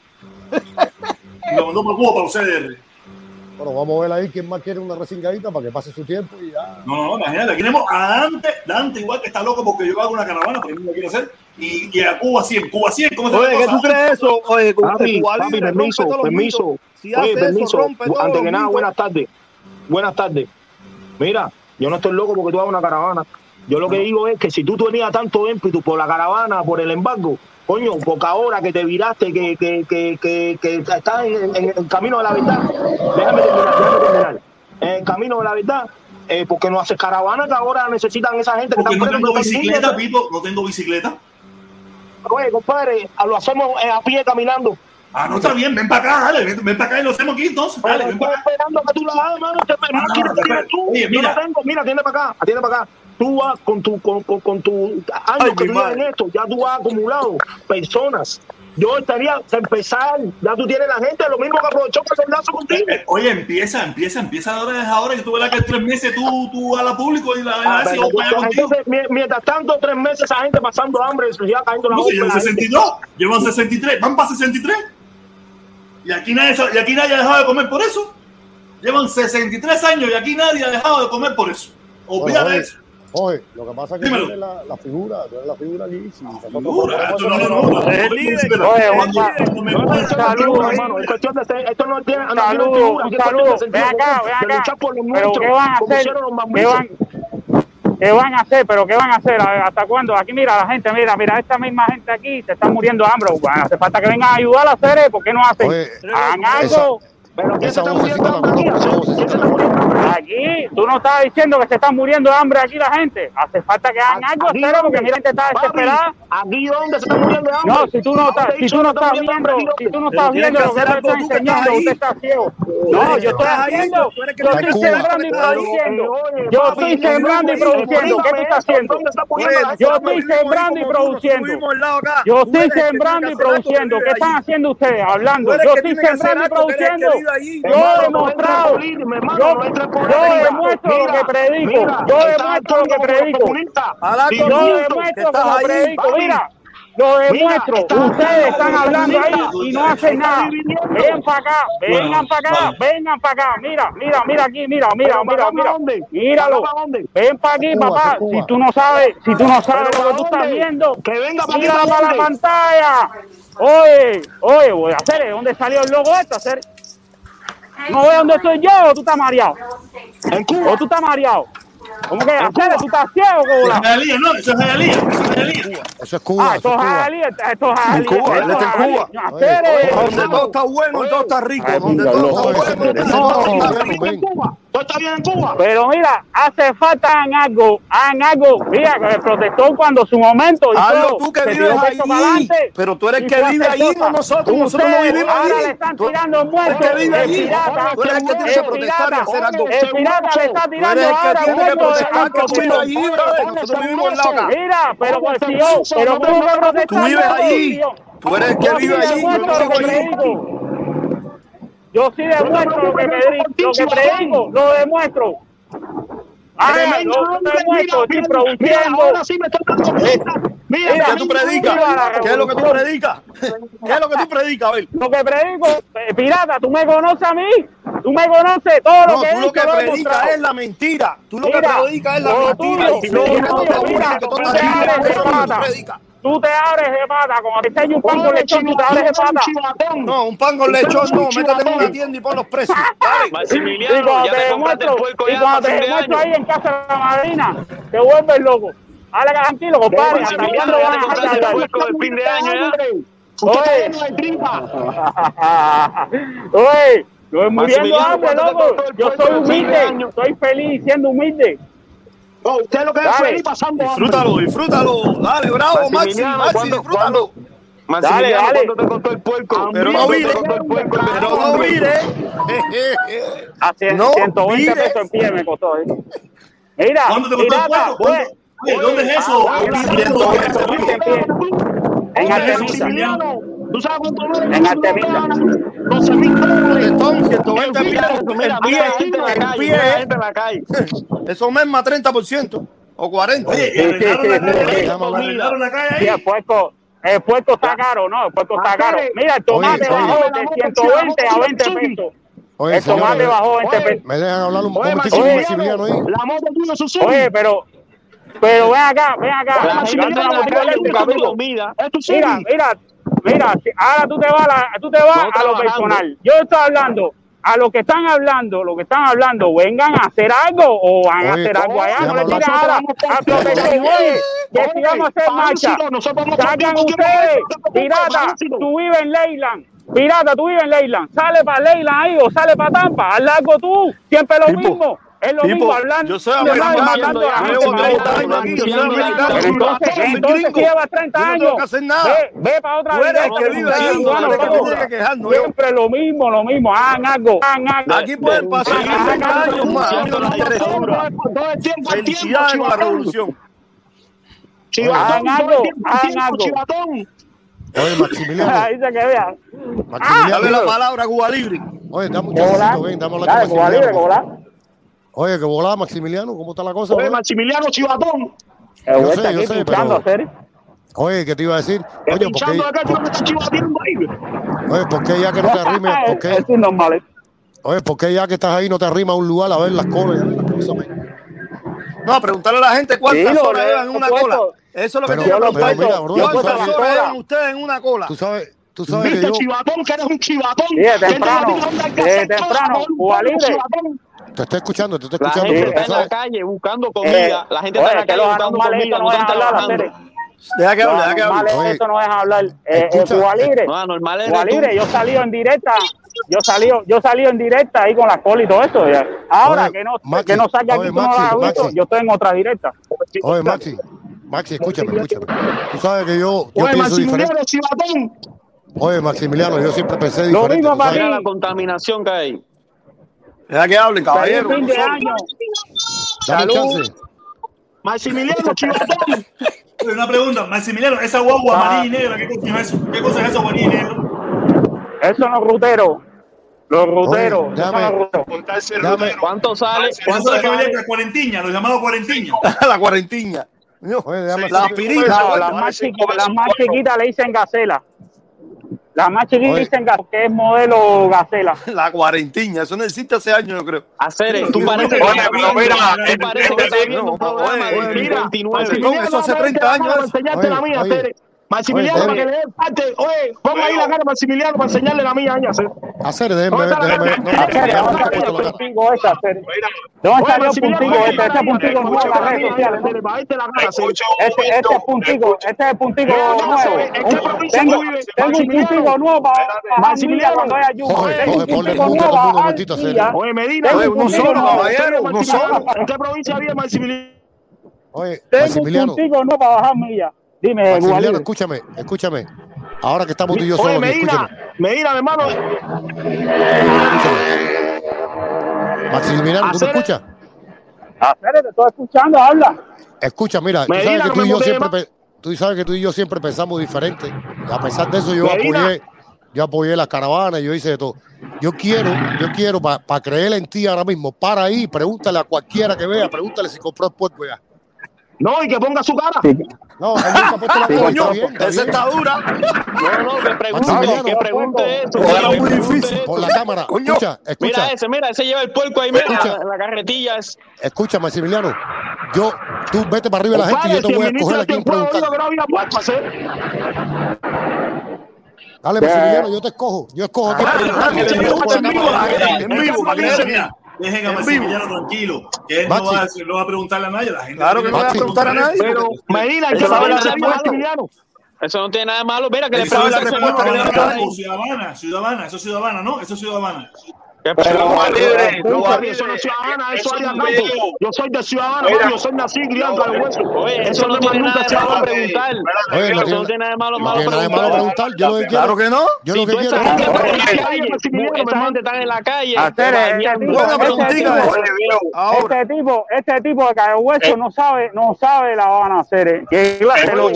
y lo mandó para Cuba para los CDR. Bueno, vamos a ver ahí quién más quiere una resingadita para que pase su tiempo y ya. No, no, imagínate, aquí tenemos a Dante, Dante igual que está loco porque yo hago una caravana, porque no lo quiero hacer, y, y a Cuba 100, Cuba 100, ¿cómo se Oye, ¿qué tú crees eso? Oye, papi, papi, permiso, permiso. Si Oye, hace permiso. eso, Antes que nada, buenas tardes. Buenas tardes. Mira, yo no estoy loco porque tú hagas una caravana. Yo lo que digo es que si tú tenías tanto ímpetu por la caravana, por el embargo, coño, poca hora que te viraste, que, que, que, que, que estás en, en, el camino de la verdad. Déjame terminar, déjame terminar. En el camino de la verdad, eh, porque no haces caravana que ahora necesitan esa gente que Porque están no tengo bicicleta, Pipo, no tengo bicicleta. Oye, compadre, lo hacemos eh, a pie caminando. Ah, no está bien, ven para acá, dale, ven, ven para acá y lo hacemos aquí entonces. Dale, ven para acá. esperando que tú la hagas, hermano. Te, Ah, ¿Quieres que espera. tú? Oye, Yo mira. no tengo, mira, atiende para acá, atiende para acá. Tú vas con tu, con, con, con tu años que tú llevas en esto, ya tú has acumulado personas. Yo estaría a empezar, ya tú tienes la gente, lo mismo que aprovechó para el lazo contigo. Eh, Oye, empieza, empieza, empieza ahora, es ahora que tú verás que en tres meses tú, tú a la público y la Ah, pero si yo entonces, mi- mientras tanto, tres meses esa gente pasando hambre, ya cayendo la No, llevan 62, llevan 63, van para 63. Y aquí, nadie, y aquí nadie ha dejado de comer por eso. Llevan 63 años y aquí nadie ha dejado de comer por eso. Olvídate Bueno, eso. Oye, lo que pasa es que tiene la, la figura, tiene la figura aquí. Si Figura, esto no, no, no, no, Es líder. Oye, Saludos, figura, hermano, es cuestión de ser- esto no tiene, no tiene Saludos, figura, saludo. Ven acá, de acá. luchar por los Pero nuestros, ¿qué van a hacer? ¿Qué van, ¿Qué van a hacer? ¿Pero qué van a hacer? ¿Hasta cuándo? Aquí mira la gente, mira, mira, esta misma gente aquí se está muriendo de hambre. Bueno, hace falta que vengan a ayudar a hacer, ¿eh? ¿por qué no hacen? Oye, Hagan esa- algo. Pero ¿quién se Esa está vocecita muriendo de hambre la aquí? conozco, esa ¿Quién se vocecita. está muriendo hambre? Aquí, tú no estás diciendo que se están muriendo de hambre aquí la gente. Hace falta que hagan algo, espero, porque mira, gente está desesperada. Aquí donde se está muriendo de hambre. No, si tú no estás, ¿Dónde si tú no está estás viendo, si tú no estás viendo lo que te está estás enseñando, usted está ciego. No, yo estoy haciendo, yo estoy sembrando y produciendo. Yo estoy sembrando y produciendo. ¿Qué tú estás haciendo? ¿Dónde está Oye, Yo estoy sembrando y produciendo. Yo estoy sembrando y produciendo. ¿Qué están haciendo ustedes? Hablando. Yo estoy sembrando y produciendo. Ahí. Yo he demostrado. Yo, demuestro lo que predico. Yo demuestro lo que predico. Yo demuestro que como ahí, predico. Mira, lo demuestro. Ustedes están hablando ahí y no hacen nada. Ven para acá, vengan para acá, vengan para acá. Mira, mira, mira aquí, mira, mira, mira, ¿para mira. dónde? Míralo. Ven para aquí, papá. Si tú no sabes, si tú no sabes ¿Pero lo que tú estás viendo, Que venga para aquí, mira ¿para para la pantalla. Oye, oye, voy a hacer, ¿de dónde salió el logo esto? Hacer. No ve dónde estoy yo o tú estás mareado. En Cuba. O tú estás mareado. ¿Cómo que hacer? ¿Tú estás ciego, Eso es no, eso es Jayalía, eso es. Eso Cuba. Ah, eso esto es es Cuba. Jalí, esto es Jalí. Cuba, él está en Cuba. Donde todo está bueno todo está rico. Ay, Donde todo está bueno. ¿Todo está cubano, bien ven. en Cuba? ¿Todo está bien en Cuba? Pero mira, hace falta hagan algo, hagan algo. Mira, que el protector cuando su momento Hazlo tú que vives ahí. adelante. Pero tú eres el que vive ahí, no nosotros. Nosotros no vivimos ahora ahí. le están Tú- tirando el muertos. que vive El Tú eres el que tiene que el protestar y pirata, hacer algo. el pirata le está Tú tirando eres el que ahora tiene que muertos de protestar que tú vives protección. allí, brother. Nosotros vivimos al lado acá. Mira, pero pues si yo, pero ¿cómo que protestar? Tú vives no, yo- Tú eres el que yo vive sí allí. Yo demuestro no lo que vivo allí. predico. Yo sí demuestro lo que predico, lo que predico, lo demuestro. Ah, lo demuestro, estoy mira, mira, mira, produciendo. ahora sí me estoy dando cuenta. Mira, Mira, ¿Qué tú predicas? ¿Qué es lo que tú predicas? ¿Qué es lo que tú predicas? A ver. Lo que predico, eh, pirata, tú me conoces a mí, tú me conoces todo No, lo que tú lo que predicas es la mentira. Tú lo que predicas es la mentira. Y lo que tú Eso es lo que tú te abres de pata, como te enseño un pan con lechón, tú te abres de pata. No, un pan con lechón no. Métete en una tienda y pon los precios. [LAUGHS] Dale. Y Maximiliano, cuando ya te demuestro, el puerco y ya cuando te demuestro ahí en casa de la madrina, te vuelves loco. Ahora tranquilo, compadre, hasta Maximiliano, cuándo ya van te a compraste el dejar de del fin de año ya. Oye. [LAUGHS] Oye, yo estoy muriendo Maximiliano, hambre, ¿cuándo te loco. el Yo soy humilde, soy feliz siendo humilde. No, usted lo que es Dale. feliz pasando hambre. Disfrútalo, disfrútalo. Dale, bravo, Maxi, Maxi, ¿cuándo- disfrútalo. Maximiliano, dale. ¿cuándo te contó el puerco? Pero no ¿Cuándo te vire. Pero no mire. A cien- No 120 mires. pesos en pie me costó. ¿eh? Mira, ¿Cuándo te el puerco? pues, ¿dónde es eso? Ah, ¿Dónde es oye, eso? oye, En Artemisa. ¿Tú sabes cuánto vale? En Artemisa. 12 mil dólares. Son 120 El millones. pie, Mira, El pie, mira gente en la calle, pie, mira gente en la calle. Eso mesma 30% o 40%. Oye, Sí, sí, la sí, calle. la Sí, el puerco, el puerco está caro, ¿no? El puerco está caro. Mira, el tomate Oye, bajó oye. de 120 a 20 pesos. Oye, El tomate bajó a 20 Oye. pesos. me dejan hablar un Oye, con Maximiliano, ahí. la moto tuya es un Oye, pero, pero ven acá, ven acá. Es Mira, mira, mira, si- ahora tú te vas, a la- tú te vas a lo personal. Yo estoy hablando, a lo que están hablando, lo que están hablando, vengan a hacer algo o van a hacer algo allá. No le tiren ahora a. Oye, que si vamos a hacer marcha, sacan ustedes, pirata, tú vives en Leyland. Pirata, tú vives en Leyland. Sale para Leyland ahí o sale para Tampa. Haz algo tú. Siempre lo mismo. Es lo tipo, mismo hablando. yo soy americano, matando a la llevo gente. 30 años aquí, yo soy americano. Entonces, entonces llevas 30 Yo no años, tengo que hacer nada. ve, ve para otra que vive yo. Siempre lo mismo, lo mismo. Hagan algo, hagan algo. Aquí pueden pasar 30 años más. A mí no me interesa. Todo el tiempo, el tiempo, Felicidades con la chivatón. revolución. Hagan algo. Oye, Maximiliano, [LAUGHS] Ahí se que vea. Dale la Maximiliano, palabra a Cuba Libre. oye, dame un Volar. chancecito, ven, dame hablar Dale, con Cuba Libre, Maximiliano. Oye, que volá, Maximiliano, ¿cómo está la cosa? Oye, bro? Maximiliano Chivatón. Yo sé, yo aquí sé, pero-. Oye, ¿qué te iba a decir? Que Oye, pinchando ¿por acá, tío, que ahí. oye, ¿por qué ya que no te arrimes? [LAUGHS] ¿Por qué, Es normal. oye, ¿por qué ya que estás ahí no te arrimas a un lugar a ver las colas? No, preguntarle a la gente cuántas Sí, horas le- llevan en una cola. Eso es lo que Pero- tiene que pero preguntar. mira, bro, tú ¿Cuántas sabes- horas llevan ustedes en una cola? Tú sabes, tú sabes que Viste, yo chivatón, que eres un chivatón. Sí, Que temprano, que temprano, te estoy escuchando, te estoy La escuchando, gente pero está en la calle buscando Eh, comida. La gente está en la que calle buscando comida. esto No no están trabajando. Deja que hable, deja que hable. esto no dejan hablar. Eh, eh, escucha, Cuba Libre. No, Cuba eres Libre, yo salí en directa, yo salí, yo salí en directa ahí con la cola y todo eso. ya. Ahora Oye, que no, Maxi, que no salga aquí, oye, tú no Maxi, la has visto, Maxi. yo estoy en otra directa. oye, Maxi, Maxi, escúchame, escúchame. Tú sabes que yo, yo Oye, pienso diferente. Maximiliano, chivatón. Oye, Maximiliano, yo siempre pensé Lo diferente. mismo tú para. Mira la contaminación que hay. Deja que hablen, caballero. fin de año. Dame chance. Maximiliano, chivatón. Una pregunta, Maximiliano, esa guagua Ah. amarilla y negra, ¿qué cosa es eso? ¿Qué cosa es eso amarilla y negro? Eso son los ruteros. Los ruteros. Oye, ruteros. Dame, ¿Cuánto sale? ¿Cuánto sale? con la cuarentiña, los llamados cuarentiña. [LAUGHS] la cuarentiña. Oye, déjame La aspirina. No, las más, chiqui- las más chiquitas le dicen gacela. Las más chiquitas Oye. dicen gacela, que es modelo gacela. [LAUGHS] La cuarentiña. Eso no existe hace años, yo creo. Hacer, tú pareces que Oye, estás pero viendo- mira, tú pareces que estás viendo un no, programa oye, de mira, 29. Maximiliano, eso hace 30 años, enseñarte la mía. Maximiliano, Oye, para que le dé parte. Oye, ponga ahí la cara a Maximiliano para enseñarle la mía, Cere. Hacer, no, Hacer, Maximiliano, ¿dónde te he salió puesto el la cara. puntico ese, hacer? ¿Dónde Oye, salió el Maximiliano, puntico nuevo en las redes sociales. Ese, ese es puntico, ese es el puntico no, nuevo. ¿en qué provincia Tengo, tengo un Maximiliano. puntico nuevo para Maximiliano. cuando haya lluvia. Tengo un puntico a. Oye, Medina, uno solo, caballero, uno solo. ¿En qué provincia vive Maximiliano? Oye, Tengo un Maximiliano, puntico nuevo para bajar milla. Dime, Maximiliano, escúchame, escúchame. Ahora que estamos tú y yo solos Medina, escúchame. Medina, mi hermano. Maximiliano, ¿tú me escuchas? Hacer, te estoy escuchando, habla. Escucha, mira, tú sabes que tú y yo siempre, tú sabes que tú y yo siempre pensamos diferente. Y a pesar de eso, yo Medina. apoyé, yo apoyé las caravanas, yo hice de todo. Yo quiero, yo quiero, para creer en ti ahora mismo, para ahí, pregúntale a cualquiera que vea, pregúntale si compró el puerco ya. No, y que ponga su cara. No, él nunca ha puesto la cara, Coño, esa está dura. No, no, que pregunte, Maximiliano. que pregunte eso. Era muy difícil. Por la cámara, Coño. escucha, Mira escucha, ese, mira, ese lleva el puerco ahí, mira, la, la carretilla. Es, escucha, Maximiliano. Yo, tú vete para arriba de la gente y yo te voy a coger aquí preguntar. no Cere. Dale, Maximiliano, yo te escojo, yo escojo aquí. Ah, por la en vivo, en vivo, Dejen a Maximiliano tranquilo, que él no va, a, no va a preguntarle a nadie. La gente Claro que no va a preguntar a nadie. Pero, Medina, Eso sabe no la es respuesta, eso no tiene nada de malo. Mira, que le Él sabe pregunte la eso pero libre, no libre. Ciudadana, Yo soy de ciudadano, yo soy nací criando al hueso. Eso no tiene nada de malo preguntar. No tiene nada de malo preguntar. Yo lo que. Claro que no. Yo lo que quiero. En la calle. Buena este este preguntita. Este, este tipo, este tipo de cagüeso no sabe, no sabe la van a hacer. Eh, pero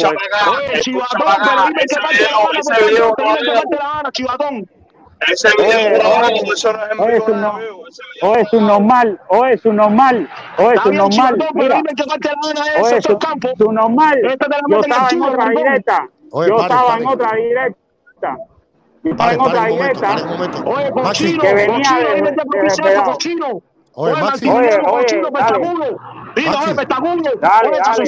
la chivatón. Ese video eso no es en oh, o es un normal, o es un normal, o es un normal. O es un normal. Yo estaba en otra directa. Yo estaba en otra directa. Yo estaba en otra directa. Oye, cochino, que venía de, cochino. Oye, Maxi. Oye, cochino, pestagudo. Dilo, oye, pestagudo. Dale, dale,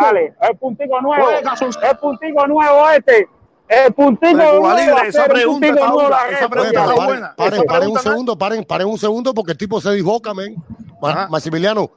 dale. Es puntico nuevo. Es puntico nuevo este. El puntito de Libre, esa pregunta, está buena. Paren, paren un segundo, paren, paren un segundo porque el tipo se disboca, men. Maximiliano,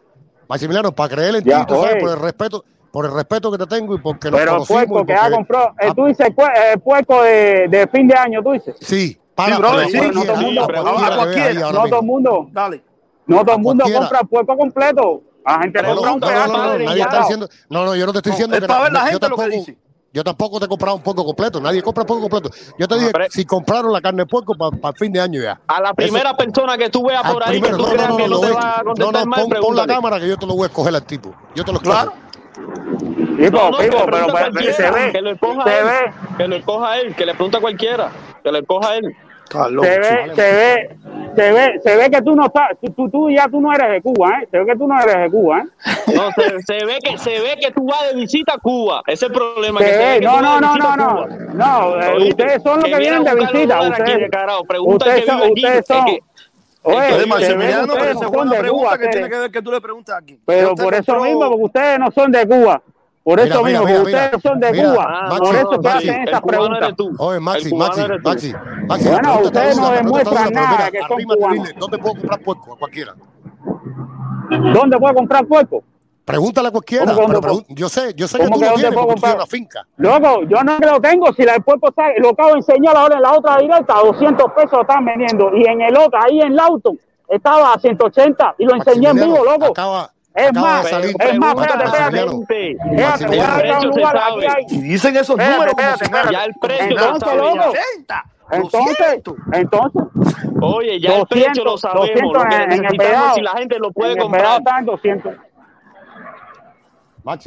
Maximiliano, para creer en ti, tú sabes, por el respeto, por el respeto que te tengo y porque Pero nos Pero el puerco que ha comprado, eh, ah. tú dices el eh, puerco de, de, fin de año, tú dices. Sí, para, sí, brother, sí, no todo el mundo, no todo el mundo, dale. No todo el mundo compra el puerco completo. La gente compra un pedazo. No, no, yo no te estoy diciendo que la gente lo que dice. Yo tampoco te he comprado un puerco completo. Nadie compra un puerco completo. Yo te ah, dije, si compraron la carne de puerco para pa fin de año ya. A la primera persona que tú veas por ahí, que tú no, no, no, que no te va a contestar no, no, mal, pon, la cámara que yo te lo voy a escoger al tipo. Yo te lo claro. Tipo, tipo, pero, pues, se ve. Que lo escoja él, que le coja él, que le pregunta a cualquiera, que le coja él. Se, ve, se, ve, se, ve, se ve que tú no estás, tú, tú, ya tú no eres de Cuba, ¿eh? Se ve que tú no eres de Cuba, ¿eh? [LAUGHS] No, se, se ve, que, se ve que tú vas de visita a Cuba. Ese es el problema. Que ve, que no, no, no, no, no, no, eh, ustedes son los que, vienen de visita. Ustedes, ustedes, son, aquí, ustedes son. Que, Oye, Maximiliano, pero que tiene que ver que tú le preguntas aquí. Pero por eso mismo, porque ustedes no son de Cuba. Por eso mira, mismo, mira, ustedes son de Cuba, por eso te hacen esas preguntas. Oye, Maxi, Maxi, Maxi, Maxi, Bueno, ustedes no demuestran nada que son cubanos. ¿Dónde puedo comprar puerco? A cualquiera. ¿Dónde puedo comprar puerco? Pregúntale a cualquiera. Yo sé, yo sé que tú que lo tienes porque tú tienes una finca. Loco, yo no lo tengo. Si la del puerco está, lo acabo de enseñar ahora en la otra directa, 200 pesos están vendiendo. Y en el otro, ahí en el auto estaba a 180 y lo enseñé en vivo, loco. Acaba, es más, es más, espérate, espérate. Y dicen esos números Ya el precio entonces, entonces, oye, ya el precio lo sabemos, si la gente lo puede comprar.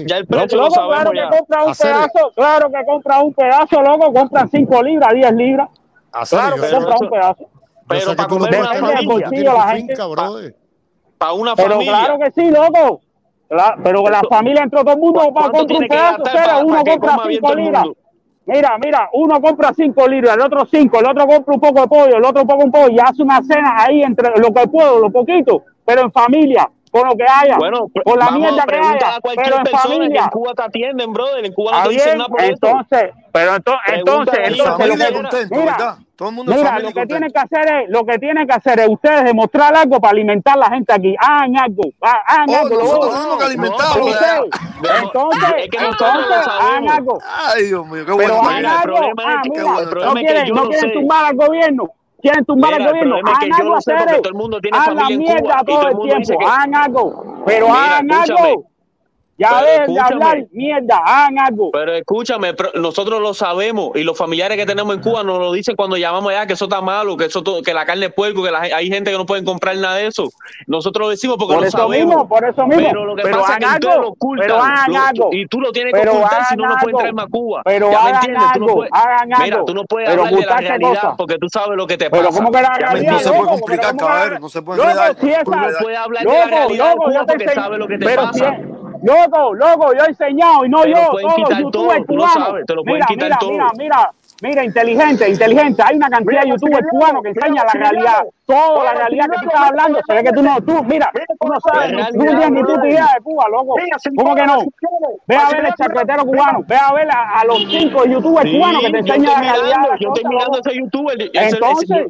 Ya el precio lo sabemos claro que compra un pedazo, claro que compra un pedazo, loco, compra 5 libras, 10 libras. Claro que compra un pedazo. Pero para comer una la gente para una pero familia. Claro que sí, loco. La, pero la familia entró todo el mundo para comprar un pedazo, para, uno compra cinco libras. Mira, mira, uno compra cinco libras, el otro cinco, el otro compra un poco de pollo, el otro un poco pollo, y hace una cena ahí entre lo que puedo, lo poquito, pero en familia, con lo que haya, bueno, con la mierda que haya, pero en familia. Que en Cuba te atienden, brother, en Cuba no te dicen nada por Entonces, pero entonces, entonces, entonces, Mira, lo que, tienen que hacer es, lo que tienen que hacer es ustedes demostrar algo para alimentar a la gente aquí. Ah, hagan algo, ah, ah, hagan oh, algo. Nosotros tenemos que entonces, entonces, hagan algo. Ay, Dios mío, qué bueno. No quieren, no quieren tumbar al gobierno quieren tumbar al gobierno. Hagan algo, hacer, en algo, pero hagan algo. Ya dejen de hablar mierda, hagan algo. Pero escúchame, nosotros lo sabemos y los familiares que tenemos en Cuba nos lo dicen cuando llamamos allá que eso está malo, que eso que la carne es puerco, que la, hay gente que no pueden comprar nada de eso. Nosotros lo decimos porque por lo eso sabemos. Mismo, por eso mismo. Pero lo que pero pasa es que algo, lo ocultan, pero hagan lo, algo. Y tú lo tienes que pero ocultar si no lo pueden traer más Cuba. Pero ya hagan me entiendes, algo, tú no puedes, hagan algo. Mira, tú no puedes pero hablar de la realidad cosa. porque tú sabes lo que te pasa. Pero cómo que la realidad, no se puede complicar, caballero, no se puede hablar de la realidad porque sabes lo que te pasa. Loco, loco, yo he enseñado y no te yo. Lo pueden quitar todo, tú lo sabes, te lo pueden mira, quitar mira, todo. Mira, mira, mira, inteligente, inteligente. Hay una cantidad de youtubers cubanos que enseñan la realidad. Toda la realidad que tú estás hablando. Se que tú no, tú, mira, tú no sabes, tú no tienes ni tu idea de Cuba, loco. ¿Cómo que no? Ve a ver al chacretero cubano, ve a ver a, los cinco youtubers cubanos que te enseñan la realidad. Yo estoy mirando a ese youtuber. Entonces,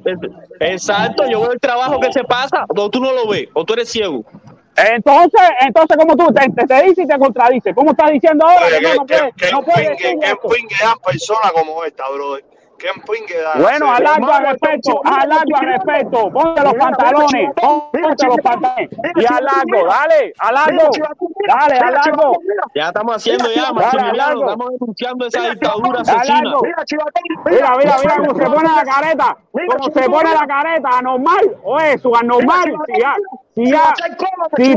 exacto, yo veo el trabajo que se pasa, o tú no lo ves, o tú eres ciego. Entonces, entonces como tú te, te, dice y te contradice, ¿cómo estás diciendo ahora que, no, no puedes no puede personas como esta, brother? ¿Quién pingue da? Bueno, al largo al respeto, al largo al respeto. Ponte los pantalones, ponte los pantalones. Y al largo, dale, al largo, dale, al largo. Ya estamos haciendo ya, Maximiliano, estamos denunciando esa dictadura asesina. Mira, mira, mira cómo se pone la careta. Cómo se pone la careta, anormal. Oye, su anormal. Si ya, si ya, si,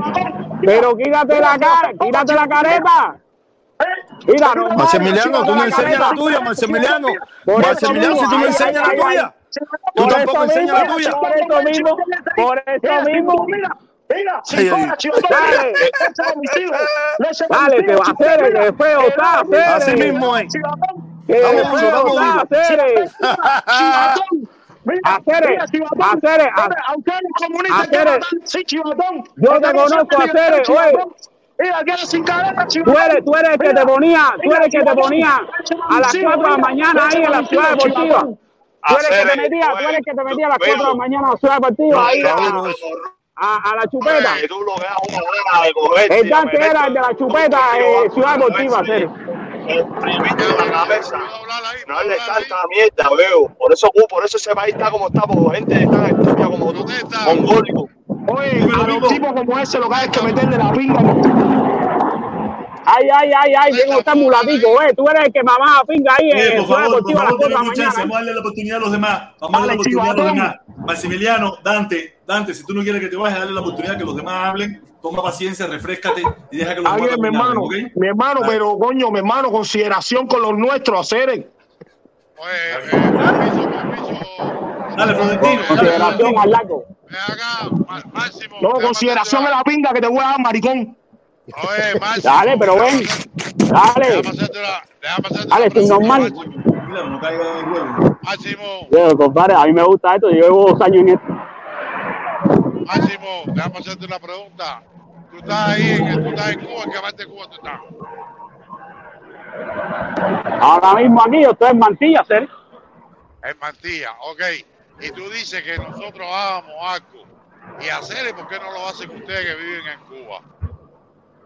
pero quítate la cara, quítate la careta. Mira, anormal, Maximiliano, tú me la enseñas la tuya, Maximiliano. Maximiliano, si tú me ay, enseñas la tuya. Tú tampoco enseñas la tuya. Por eso mismo, por eso mismo. Ay, ay. Dale, dale, te va a hacer, que feo está. Así mismo es. Estamos está, vivos. hacer. Hacer, hacer, Yo te conozco, hacer, oye. Tú eres, tú eres el que te ponía, tú eres el que te ponía a las 4 de la mañana ahí en la ciudad deportiva. Tú eres el que te metía, tú eres el que te metía a las 4 de la mañana a la ciudad deportiva ahí a, la chupeta. Tú lo veas una gana de cogerte. El Dante era el de la chupeta eh, ciudad deportiva, hacer. Exprimiste la cabeza. No le tanta mierda, veo. Por eso, por eso ese país está como está, por gente tan estúpida como tú, mongólico. Oye, a los tipos como ese lo que hay es que meterle la pinga. Ay, ay, ay, ay, tengo está mulatico, eh. Tú eres el que mamá pinga ahí Eh, por favor, por favor, 4 de la tenemos chance. Vamos a darle la oportunidad a los demás. Vamos a darle la oportunidad a los demás. Maximiliano, Dante, Dante, si tú no quieres que te vayas, dale la oportunidad que los demás hablen. Toma paciencia, refrescate y deja que los demás mi hermano. Mi hermano, pero coño, mi hermano, consideración con los nuestros, hacer. Oye, eh, permiso, permiso. Dale, Florentino. Dale, Consideración Florentino. al lago. Máximo. No, consideración a la pinga que te voy a dar, maricón. Oye, Máximo. Dale, pero ven. Dale. Déjame hacerte una. Déjame hacerte Dale, pregunta, normal. Máximo. Cuidado, no caiga en el juego. Máximo, Yo, compadre, a mí me gusta esto. Yo llevo dos años en esto. Máximo, déjame hacerte una pregunta. Tú estás ahí, tú estás en Cuba, ¿en qué parte de Cuba tú estás? Ahora mismo aquí yo estoy en Mantilla, ¿ser? En Mantilla, ok. Y tú dices que nosotros hagamos algo. Y hacer, ¿por qué no lo hacen ustedes que viven en Cuba?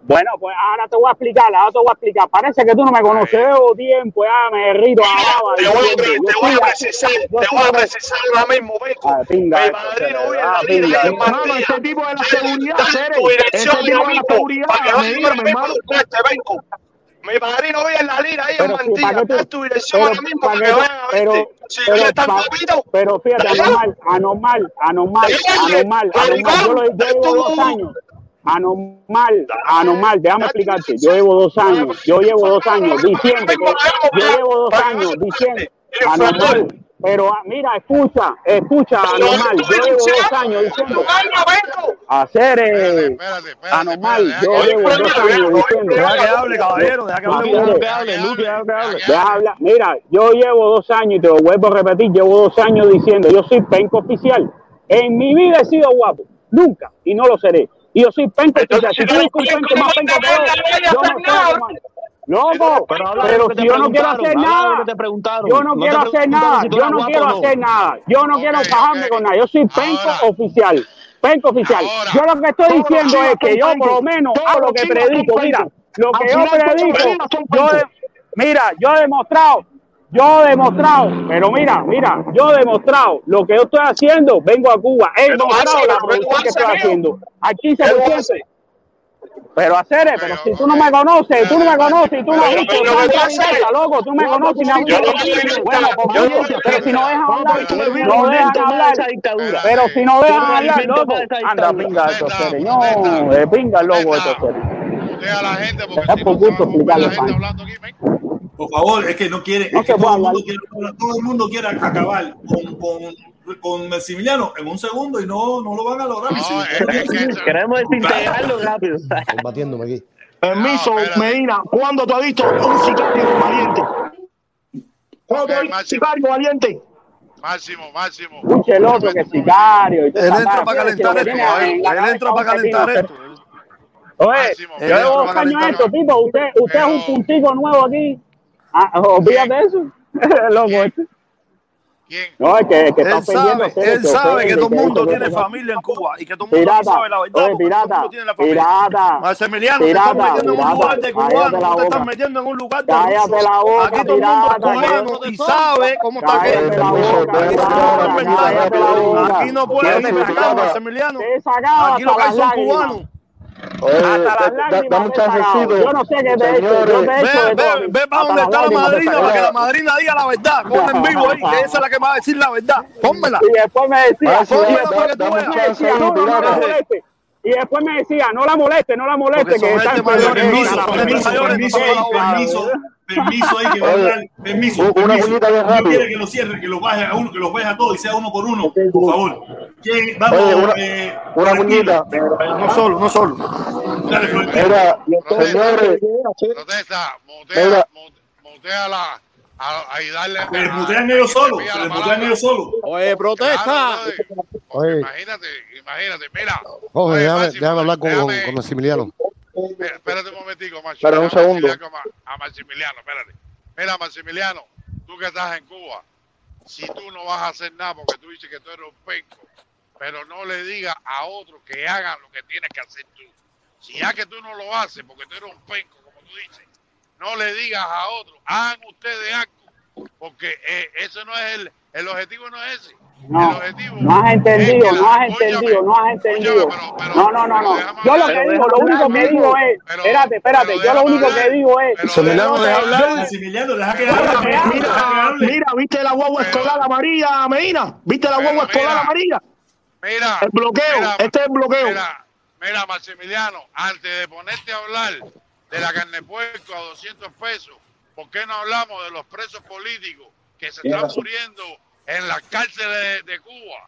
Bueno, pues ahora te voy a explicar, ahora te voy a explicar. Parece que tú no me conoces. Llevo tiempo, ya me a la baba. Te voy a, yo te voy a precisar, yo te voy a precisar ahora mismo, Beco. Ah, pinga Mi Cere. vive en Ah, la ese tipo de la Te- seguridad, Ese tipo de la seguridad, para que me vaya diga, ahora mi padrino vive en la línea ahí en Pero sí, Mantilla. ¿para qué tú- Dame tu dirección pero ahora mismo para que vayan a verte. Si pero eres tan pa- papito, Pero fíjate, anormal, anormal, anormal, anormal, anormal. Yo, lo, yo llevo dos años. Anormal, anormal, déjame explicarte. Yo llevo dos años, yo llevo dos años diciendo yo llevo dos años diciendo anormal. Pero ah, mira, escucha, escucha, anormal. Yo llevo dos años diciendo hacer Espérate, eh, espérate, espérate. anormal. Yo llevo dos años diciendo. Deja que hable, caballero. Deja que hable. Deja que hable, deja que hable. Deja hablar. Mira, yo llevo dos años y te lo vuelvo a repetir, llevo dos años diciendo, yo soy penco oficial. En mi vida he sido guapo, nunca, y no lo seré. Y yo soy penco oficial. Si tú penco más penco que yo, yo quedo, man. Loco, Pero pero lo si yo no quiero hacer lo nada, yo no quiero hacer nada, si yo no quiero no. hacer nada, yo no quiero ok. con nada, yo soy penco Ahora. oficial, penco oficial. Ahora. Yo lo que estoy diciendo es que yo por lo menos hago lo que predico, mira, lo que yo predico, yo de- mira, yo he demostrado, yo he demostrado, pero mira, mira, yo he demostrado lo que yo estoy haciendo, vengo a Cuba, he demostrado la producción que estoy haciendo, al Pero 15%. Pero hacer, pero Pero, si tú no me conoces, tú no me conoces, tú no has Pero, visto, no me loco, tú me conoces me has Yo visto. no. Bueno, pues, Yo pero si no dejan Vamos, hablar, no esto, hablar, esa dictadura. pero si no no hablar, loco, anda, pinga esto, Protesta, Cere. no, de pinga el loco esto, Cere. Usted a la gente, porque Es si por no, gusto explicarle, gente Frank. hablando aquí, ven. Por favor, es que no quiere, todo el mundo quiere acabar con, con, Maximiliano en un segundo y no, no lo van a lograr. No, es que- eso- Queremos desintegrarlo rápido. Combatiéndome aquí. Permiso, No. Medina, ¿cuándo tú has visto un sicario valiente? ¿Cuándo tú has Ok, visto un sicario valiente? Máximo, máximo. Escuche el otro que es sicario. y Él entra para calentar esto. Él entra para calentar esto. Oye, yo llevo dos años esto, tipo. Usted, usted es un puntico nuevo aquí. Ah, olvídate de eso. [LAUGHS] Loco, este. ¿Quién? No, es que, que está Él sabe, él sabe que todo el mundo que- tiene familia en Cuba y que todo el mundo Pirata, sabe la verdad. oye, porque todo el pirata, mundo tiene la familia. pirata, Maximiliano, te pirata, estás metiendo en un pirata, lugar de cubano, te estás metiendo en un lugar de Cállate la boca, Aquí todo el mundo es pirata, cubano y sabe cómo está aquello. Aquí pirata, no puedes pirata. Maximiliano. Aquí lo que hay son cubanos. Oye, Hasta las da- da- un chancecito. Yo no sé qué te he hecho. Yo Señores, te he hecho Ve, para está la madrina para que la madrina diga la verdad. Ponla en vivo ahí, que esa es la que va a decir la verdad. Pónmela. Y después me decía, y después me decía, no, la moleste. Y después me decía, no la moleste, no la moleste, Porque son que está en. Permiso, permiso, permiso, permiso, permiso ahí que va a Oye, permiso, una permiso. No rápido. quiere que lo cierre, que lo baje a uno, que los baje a todos y sea uno por uno, por favor. ¿Quién? Vamos, Oye, una- eh, Una cuñita. No solo, no solo. Dale. Mira, señores, Protesta, mutea, Mira. mu- muteala a- ahí darle. Se mutean ellos solos, la mutean ellos solos. Oye, protesta. Claro. Oye. Imagínate, imagínate, mira. Oye, déjame, déjame hablar con, con, déjame- con Maximiliano. Espérate un momentico, Maximiliano. Espera un segundo. A Maximiliano, espérate. Mira, Maximiliano, tú que estás en Cuba, si tú no vas a hacer nada porque tú dices que tú eres un penco, pero no le digas a otros que hagan lo que tienes que hacer tú. Si ya que tú no lo haces porque tú eres un penco, como tú dices, no le digas a otros, hagan ustedes algo, porque eh, eso no es el, el objetivo, no es ese. No, no has entendido, no has entendido, no has entendido. No, no, no, no. Yo lo que digo, lo único que digo es, espérate, espérate, yo lo único que digo es, deja hablar. Deja que hable. Mira, ¿viste la guagua escolar amarilla, Medina? ¿Viste la guagua escolar amarilla? Mira, El bloqueo, este es el bloqueo. Mira, mira, Maximiliano, antes de ponerte a hablar de la carne puerco a 200 pesos, ¿por qué no hablamos de los presos políticos que se están muriendo en las cárceles de, de Cuba?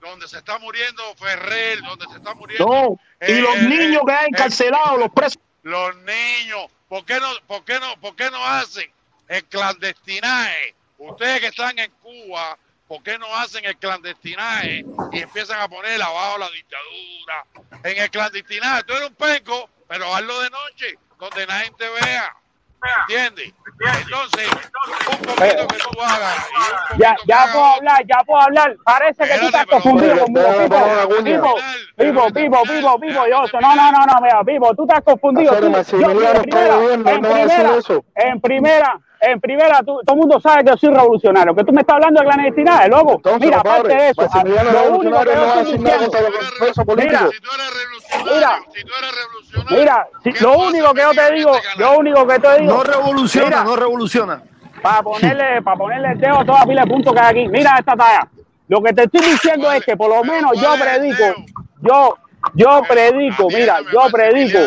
Donde se está muriendo Ferrer, donde se está muriendo No, y eh, los eh, niños que hay eh, encarcelados, los presos. los niños. ¿Por qué no, por qué no, por qué no hacen el clandestinaje? Ustedes que están en Cuba, ¿por qué no hacen el clandestinaje y empiezan a poner abajo la dictadura? En el clandestinaje, tú eres un penco, pero hazlo de noche, donde nadie te vea. ¿Entiendes? Entonces, un poquito que tú hagas. ya, ya puedo hablar, ya puedo hablar. Parece que tú estás confundido conmigo, Pipo, pero- Pipo, Pipo, Pipo, yo, no, no, no, no, mira, Pipo, tú estás confundido. Tú- yo, en primera, en primera, en primera, tú- todo el mundo sabe que yo soy revolucionario. Que tú me estás hablando de clandestinaje, loco. Entonces, Mira, aparte de eso, lo único que revolucionario no va a yo decir estoy diciendo. Mira, Si tú eres revolucionario, Mira. si tú eres revolucionario, Mira, si- ¿qué lo único que yo te digo, este lo único que te digo, No revoluciona, Mira. no revoluciona. para ponerle, para ponerle el dedo a toda pila de puntos que hay aquí. Mira esta talla. Lo que te estoy diciendo ¿Cuál es que por lo menos yo predico, yo, yo predico, mira, yo predico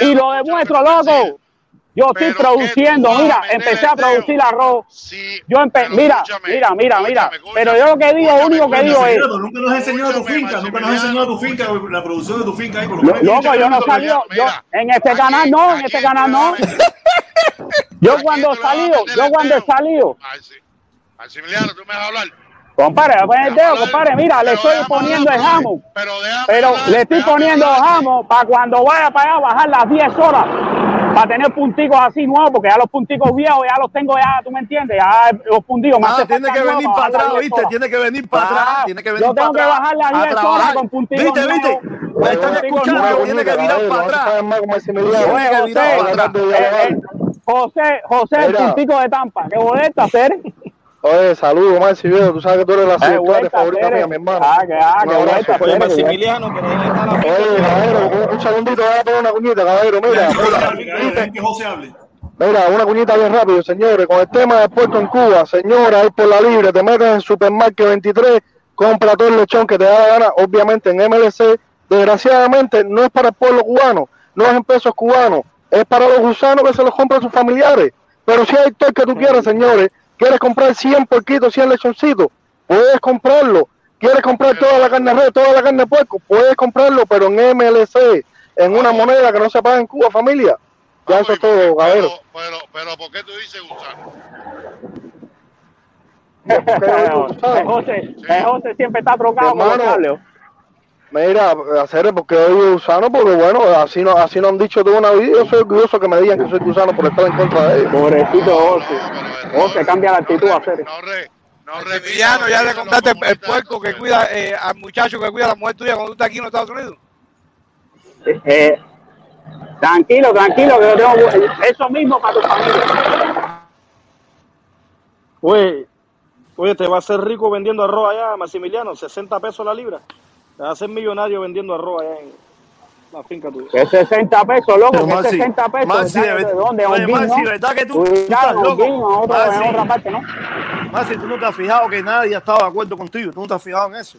y lo demuestro, loco. Yo estoy produciendo, mira, empecé a producir arroz. Sí, Yo empe pero mira, escúchame, mira, mira, mira. Pero yo lo que digo, lo único que digo es, nunca nos has enseñado tu finca, nunca nos has enseñado tu finca, la producción de tu finca ahí, por lo menos. loco, yo no salí, yo, en este canal no, en este canal no. Yo cuando salido, yo cuando he salido, Maxi- Maximiliano, tú me vas a hablar. compadre, voy a poner el Déjame dedo, hablar, compadre, mira, le estoy poniendo el jamón. Pero, déjame Pero hablar, le estoy poniendo hablar. jamo para cuando vaya para allá bajar las 10 horas. Para tener punticos así nuevos, porque ya los punticos viejos ya los tengo ya, tú me entiendes, ya los punticos. me Ah, tiene que venir para atrás, 10 ¿viste? Tiene que venir para Ah, atrás, tiene que venir yo tengo para que atrás. bajar las a 10 horas con punticos ¿Viste, viste? Me están punticos escuchando, tiene que virar para atrás. Para atrás. José, eh, eh, José, José, el puntico de Tampa, qué bonito hacer. Oye, saludos, viejo. Tú sabes que tú eres la Eh, secretaria vuelta, favorita mía, mi hermano. Ah, que ah, bonito Oye. Maximiliano, pero ahí está la Oye, caballero, un, un segundito, voy a poner una cuñita, caballero. Mira, que José mira, hable, que una cuñita bien rápido, señores. Con el tema del puerto en Cuba, señora, ahí por la libre, te metes en Supermarket 23, compra todo el lechón que te da la gana, obviamente en MLC. Desgraciadamente, no es para el pueblo cubano, no es en pesos cubanos, es para los gusanos que se los compran sus familiares. Pero si hay todo el que tú quieras, señores, quieres comprar 100 porquitos, 100 lechoncitos, puedes comprarlo. Quieres comprar toda la carne de res, toda la carne de puerco, puedes comprarlo, pero en MLC, en una moneda que no se paga en Cuba, familia. Ya Vamos, eso es por- todo, pero, pero, pero, ¿por qué tú dices gusano? [LAUGHS] José, eh, José siempre está trocado con los Hermano, cables. Mira, hacer porque hoy gusano, porque bueno, así no, así no han dicho toda una vida. Yo soy orgulloso que me digan que soy gusano por estar en contra de ellos. Pobrecito No, José. no, pero, José, cambia la actitud no, a hacer. No, re- No Maximiliano, ya le contaste el, el puerco que cuida eh, al muchacho que cuida a la mujer tuya cuando tú estás aquí en los Estados Unidos. Eh, tranquilo, tranquilo, que yo tengo eso mismo para tu familia. Oye, oye, te va a hacer rico vendiendo arroz allá, Maximiliano, 60 pesos la libra. Te hacer millonario vendiendo arroz allá en la finca tuya. Que 60 pesos, loco, Pero, que Maxi, 60 pesos. Maxi, ¿de, de- de dónde? oye, Maxi, ¿no? ¿verdad que tú- tú estás loco? Holguín, a otra- Maxi. en otra parte, ¿no? Más si tú no te has fijado que nadie ha estado de acuerdo contigo, tú no te has fijado en eso.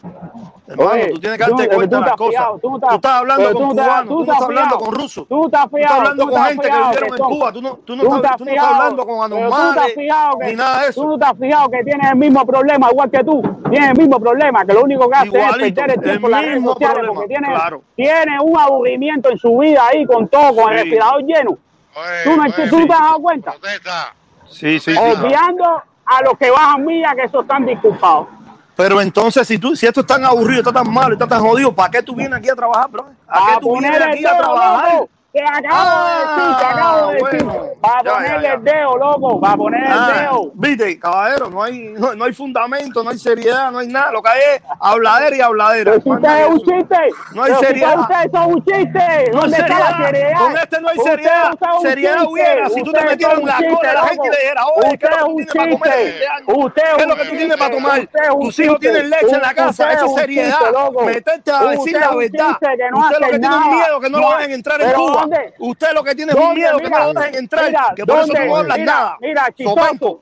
Hermano, Oye, tú tienes que tú- darte pero cuenta tú de las cosas. tú no te Tú estás hablando con tú cubanos, tú tú no estás hablando fijado. con rusos. Tú has Tú estás fijado, hablando tú con te has gente que fijado vivieron que en Cuba. Tú no, tú no, Tú estás, tú no estás fijado, hablando con tú anormales que ni nada de eso. Tú no te has fijado que tienes el mismo problema, igual que tú. Tienes el mismo problema, que lo único que hace es Igualito, perder el tiempo en las redes sociales problema, porque tiene, claro. tiene un aburrimiento en su vida ahí con todo, con el respirador lleno. Oye, ¿Tú, no, oye, tú te has dado cuenta? protesta. Sí, sí, sí. Obviando a los que bajan millas que esos están disculpados. Pero entonces, si tú, si esto es tan aburrido, está tan malo, está tan jodido, ¿para qué tú vienes aquí a trabajar, bro? ¿A qué tú vienes aquí a trabajar? loco. Te acabo de decir, te acabo de decir. Ah, bueno. Para ponerle ya, ya. el dedo, loco. Para poner el Ah, dedo. Viste, caballero, no hay, no, no hay fundamento, no hay seriedad, no hay nada. Lo que hay es habladera y habladera. Usted nada es un chiste. No hay Pero seriedad. ustedes son un chiste. No hay ¿Dónde está la seriedad. Con este no hay Ustedes seriedad. Seriedad chiste. hubiera si tú te metieras en la cola la chiste, gente y le dijeras, oye, ¿qué es lo que tú tienes para comer chiste. Usted ¿Qué es lo que tú tienes para tomar? Tus hijos chiste. tienen leche en la casa, eso es seriedad. chiste. Meterte a decir la verdad. chiste que Usted lo que tiene es miedo que no lo dejen entrar en ¿Pero Cuba. Dónde? Usted lo que tiene es un miedo que no lo dejen entrar, mira, que por eso no hablas Mira, nada. mira, chistoso.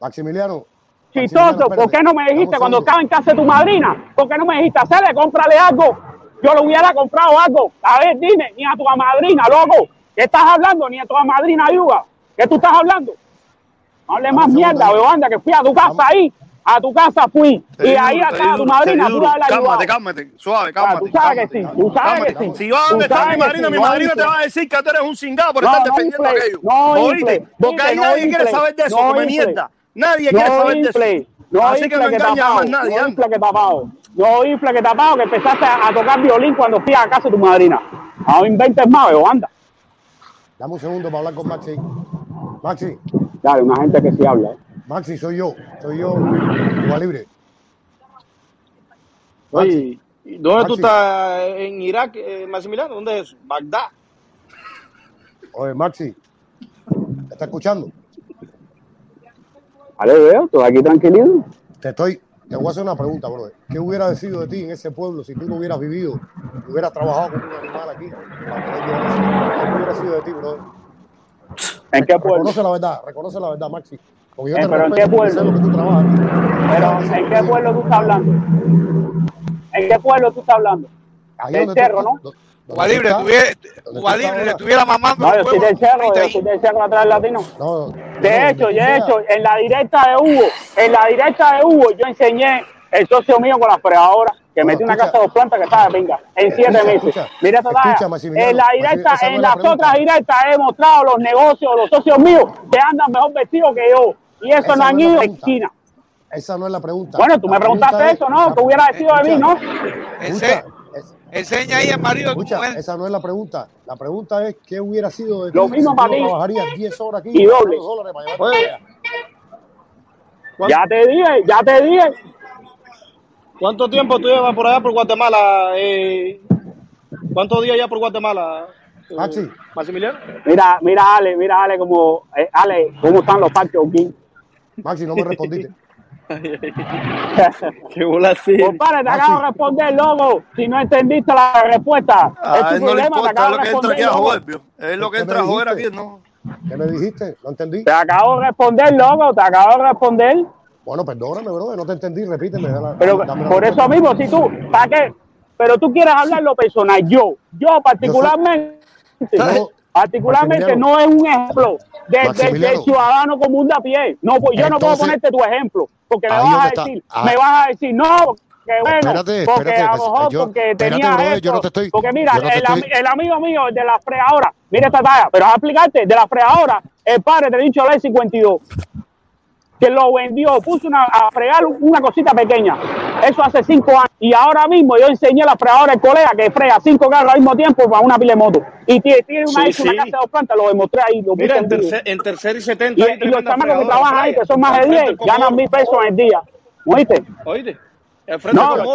Maximiliano. Chistoso, ¿por qué no me dijiste cuando estaba en casa de tu madrina? ¿Por qué no me dijiste, hacerle, cómprale algo? Yo le hubiera comprado algo. A ver, dime, ni a tu madrina, loco. ¿Qué estás hablando? Ni a tu madrina ayuda. ¿Qué tú estás hablando? No hable más mierda, weón, anda, que fui a tu casa ahí. A tu casa fui. Y ahí acá a tu madrina, tú has ayudado. Cálmate, cálmate, suave, Ah, cálmate. tú sabes que sí, tú sabes que sí. Si vas a donde está mi madrina, sí, mi no madrina te va a decir que tú eres un cingado por No, estar no defendiendo infle, aquello. no Porque ahí no nadie quiere saber de eso, no come mierda. Nadie quiere No saber de eso. no Así que no engañas más nadie. no anda. infle que tapado, no infle que tapado, que empezaste a, tocar violín cuando fui a casa de tu madrina. No inventes más, veo, anda. Dame un segundo para hablar con Maxi. Maxi, Dale, una gente que sí habla. ¿eh? Maxi, soy yo. Soy yo, Cuba Libre. Oye, ¿y ¿dónde tú estás? ¿En Irak, eh, Maximiliano? ¿Dónde es? Bagdad. Oye, Maxi, ¿me está escuchando? Vale, veo, tú aquí tranquilito. Te estoy, te voy a hacer una pregunta, brother. ¿Qué hubiera sido de ti en ese pueblo si tú no hubieras vivido, hubieras trabajado con un animal aquí? ¿Qué hubiera sido de ti, brother? ¿En qué pueblo? Reconoce la verdad, reconoce la verdad, Maxi. Porque yo Eh, te pero ¿en respeto qué porque sé pueblo? lo que tú trabajas. Pero, ¿en qué pueblo tú estás hablando? ¿En qué pueblo tú estás hablando? Del cerro, ¿no? Cuba Libre, le estuviera mamando No, yo soy del cerro, yo soy del cerro atrás del latino. No, De no, hecho, de hecho, en la directa de Hugo, en la directa de Hugo, yo enseñé el socio mío con la fregadora, que No, metió una escucha. casa de dos plantas que estaba de pinga, en siete Escucha, meses. escucha. Mira En la directa, en la las pregunta. otras directas he mostrado los negocios, los socios míos que andan mejor vestidos que yo. Y eso no han ido en esquina. Esa no es la pregunta. Bueno, tú La me preguntaste pregunta es- eso, ¿no? la- ¿Qué hubiera decidido de mí, no? Ese- Enseña ahí al marido escucha, mujer. esa no es la pregunta. La pregunta es qué hubiera sido de ti Lo mismo si tú para ti. trabajarías 10 horas aquí Y doble. dólares para. Ya te dije, ya te dije. ¿Cuánto tiempo tú llevas por allá por Guatemala? Eh, ¿Cuántos días ya por Guatemala, eh, Maxi. Maximiliano? Mira, mira, Ale, mira, Ale, como, eh, Ale, cómo están los parques aquí. Maxi, no me respondiste. [LAUGHS] Qué bola así. Compadre, te Maxi. acabo de responder, loco. Si no entendiste la respuesta, es tu no le problema, te importa, es acabo lo de que entra aquí a joder. Es lo que ¿Qué entra a joder aquí, dijiste? ¿no? ¿Qué me dijiste? No entendí. Te acabo de responder, loco, te acabo de responder. Bueno, perdóname, bro, no te entendí. Repíteme. Pero la por eso mismo, si tú, ¿para qué? Pero tú quieres hablar lo personal. Yo, yo particularmente, Yo- particularmente no es un ejemplo de- de- del Maximiliano. ciudadano común de a pie. No, pues yo no puedo ponerte tu ejemplo, porque me vas a está. decir, Ah. me vas a decir, no, que bueno, Espérate, porque espérate, a lo pues, mejor yo- porque espérate, tenía brother, esto, yo no te estoy- porque mira, no te el, am- estoy- el amigo mío, el de la fregadora, mira esta talla, pero a explicarte, de la fregadora, el padre de dicho ley 52 que lo vendió, puso una, a fregar una cosita pequeña. Eso hace cinco años. Y ahora mismo yo enseñé a la fregadora del colega que frega cinco carros al mismo tiempo para una pila de moto. Y tiene, tiene una, Sí, hecho una sí. casa de dos plantas, lo demostré ahí. Lo Mira, en tercer, en tercer y Y, 70 hay y los chamacos que trabajan ahí, que son más de Al frente 10, el comodoro. ganan mil pesos en el día. ¿Oíste? ¿Oíste? No, los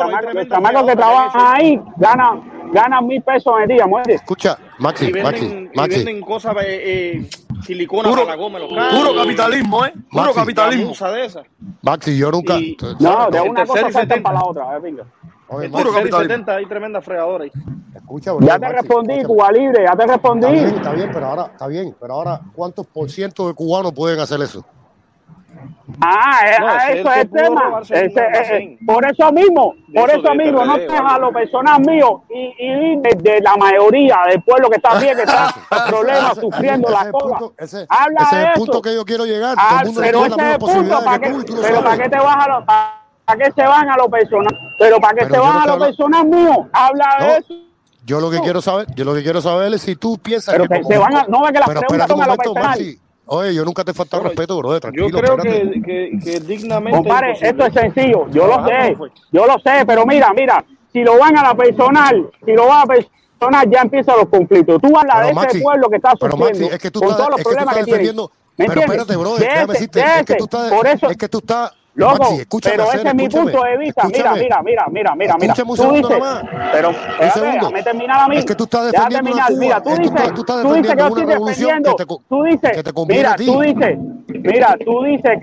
chamacos, que trabajan ahí ganan, ganan mil pesos en el día, ¿oíste? Escucha, Maxi, Y Maxi, venden, y Maxi. venden cosas, eh, eh, silicona Puro- para la goma, los carros. Puro capitalismo, ¿eh? Puro Maxi. capitalismo. De esas. Maxi, yo nunca. Y- No, de una cosa saltan 70. para la otra, ver, venga. Oye, El Maxi, puro capitalismo. 70 hay tremenda fregadora ahí. escucha, Ya te Maxi, respondí. Cuba Libre, ya te Está bien, respondí. está bien, pero ahora, está bien, pero ahora, ¿cuántos por ciento de cubanos pueden hacer eso? Ah, eh, No, ah, ese es eso es el tema. Ese, eh, por eso mismo, De por eso eso mismo, no te a boludo. lo personal mío y, y de, de la mayoría del pueblo que está bien, que está con problemas, sufriendo ese la es el cola. punto- ese, Habla ese de es el eso. punto que yo quiero llegar. Todo Ah, el mundo pero ese es el punto, ¿para que qué, tú tú pero ¿para qué te vas a lo, para qué se van a lo personal? Pero ¿para qué Pero se van no a lo hablando- personal mío? Habla de eso. Yo lo que quiero saber, yo lo que quiero saber es si tú piensas Pero que que como- se van a, no ve que las pero preguntas son a lo personal. Maxi. Oye, yo nunca te he faltado respeto, bro. Yo Tranquilo, creo espérate. que, que, que dignamente. Compadre, imposible. esto es sencillo, yo lo sé, yo lo sé, pero mira, mira, si lo van a la personal, si lo van a la personal, ya empiezan los conflictos. Tú hablas Pero, de Maxi, ese pueblo que está pero, sufriendo Maxi, es que tú con estás- todos los es que tú problemas que, estás tiene. defendiendo- ¿Me Pero entiendes? espérate, bro, déjame decirte, de es que tú estás, por eso, es que tú estás, Loco, Maxi, pero ese es mi punto de vista. Mira, mira, mira, mira, mira, mira. Tú dices, nomás. pero déjame terminar a mí. Es que tú estás defendiendo terminar. Mira, tú es dices, tú estás tú dices que yo estoy defendiendo. te Tú dices, que te conviene mira, a ti. tú dices, mira, tú dices,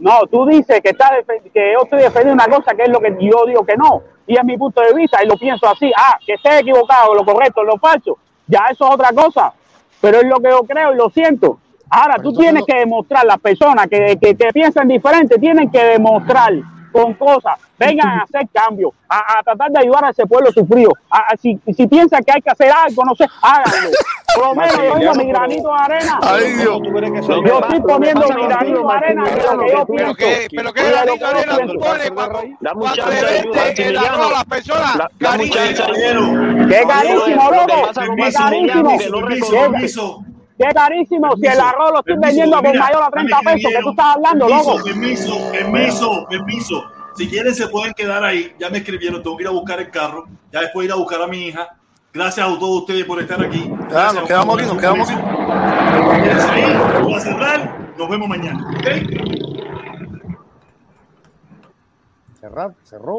no, tú dices que, está que yo estoy defendiendo una cosa que es lo que yo digo que no. Y es mi punto de vista y lo pienso así. Ah, que esté equivocado, lo correcto, lo falso. Ya eso es otra cosa. Pero es lo que yo creo y lo siento. Ahora, tú tienes que demostrar, las personas que, que, que piensan diferente, tienen que demostrar con cosas, vengan a hacer cambios, a, a tratar de ayudar a ese pueblo sufrido. A- a- si, si piensan que hay que hacer algo, no sé, háganlo. Por lo menos yo pongo mi granito de arena. Ay, Dios. ¿Tú crees que Lo que Yo estoy lo que poniendo mi granito de arena de lo que yo Maximiliano, pienso. Pero qué, pero qué Oye, lo granito que de arena tú pones para vende el arroz a las personas. Carísimo. ¡Qué carísimo, lo que loco! ¡Qué carísimo! Que permiso, ¡Qué carísimo! Si el arroz lo estoy vendiendo con mira, mayor a ya me 30 pesos, ¿qué tú estás hablando, permiso, loco? Permiso, permiso, permiso. Si quieren se pueden quedar ahí. Ya me escribieron, tengo que ir a buscar el carro. Ya después ir a buscar a mi hija. Gracias a todos ustedes por estar aquí. Ya, Gracias nos quedamos aquí, nos quedamos aquí. Voy a cerrar. Nos vemos mañana. ¿ok? Cerrar, cerró.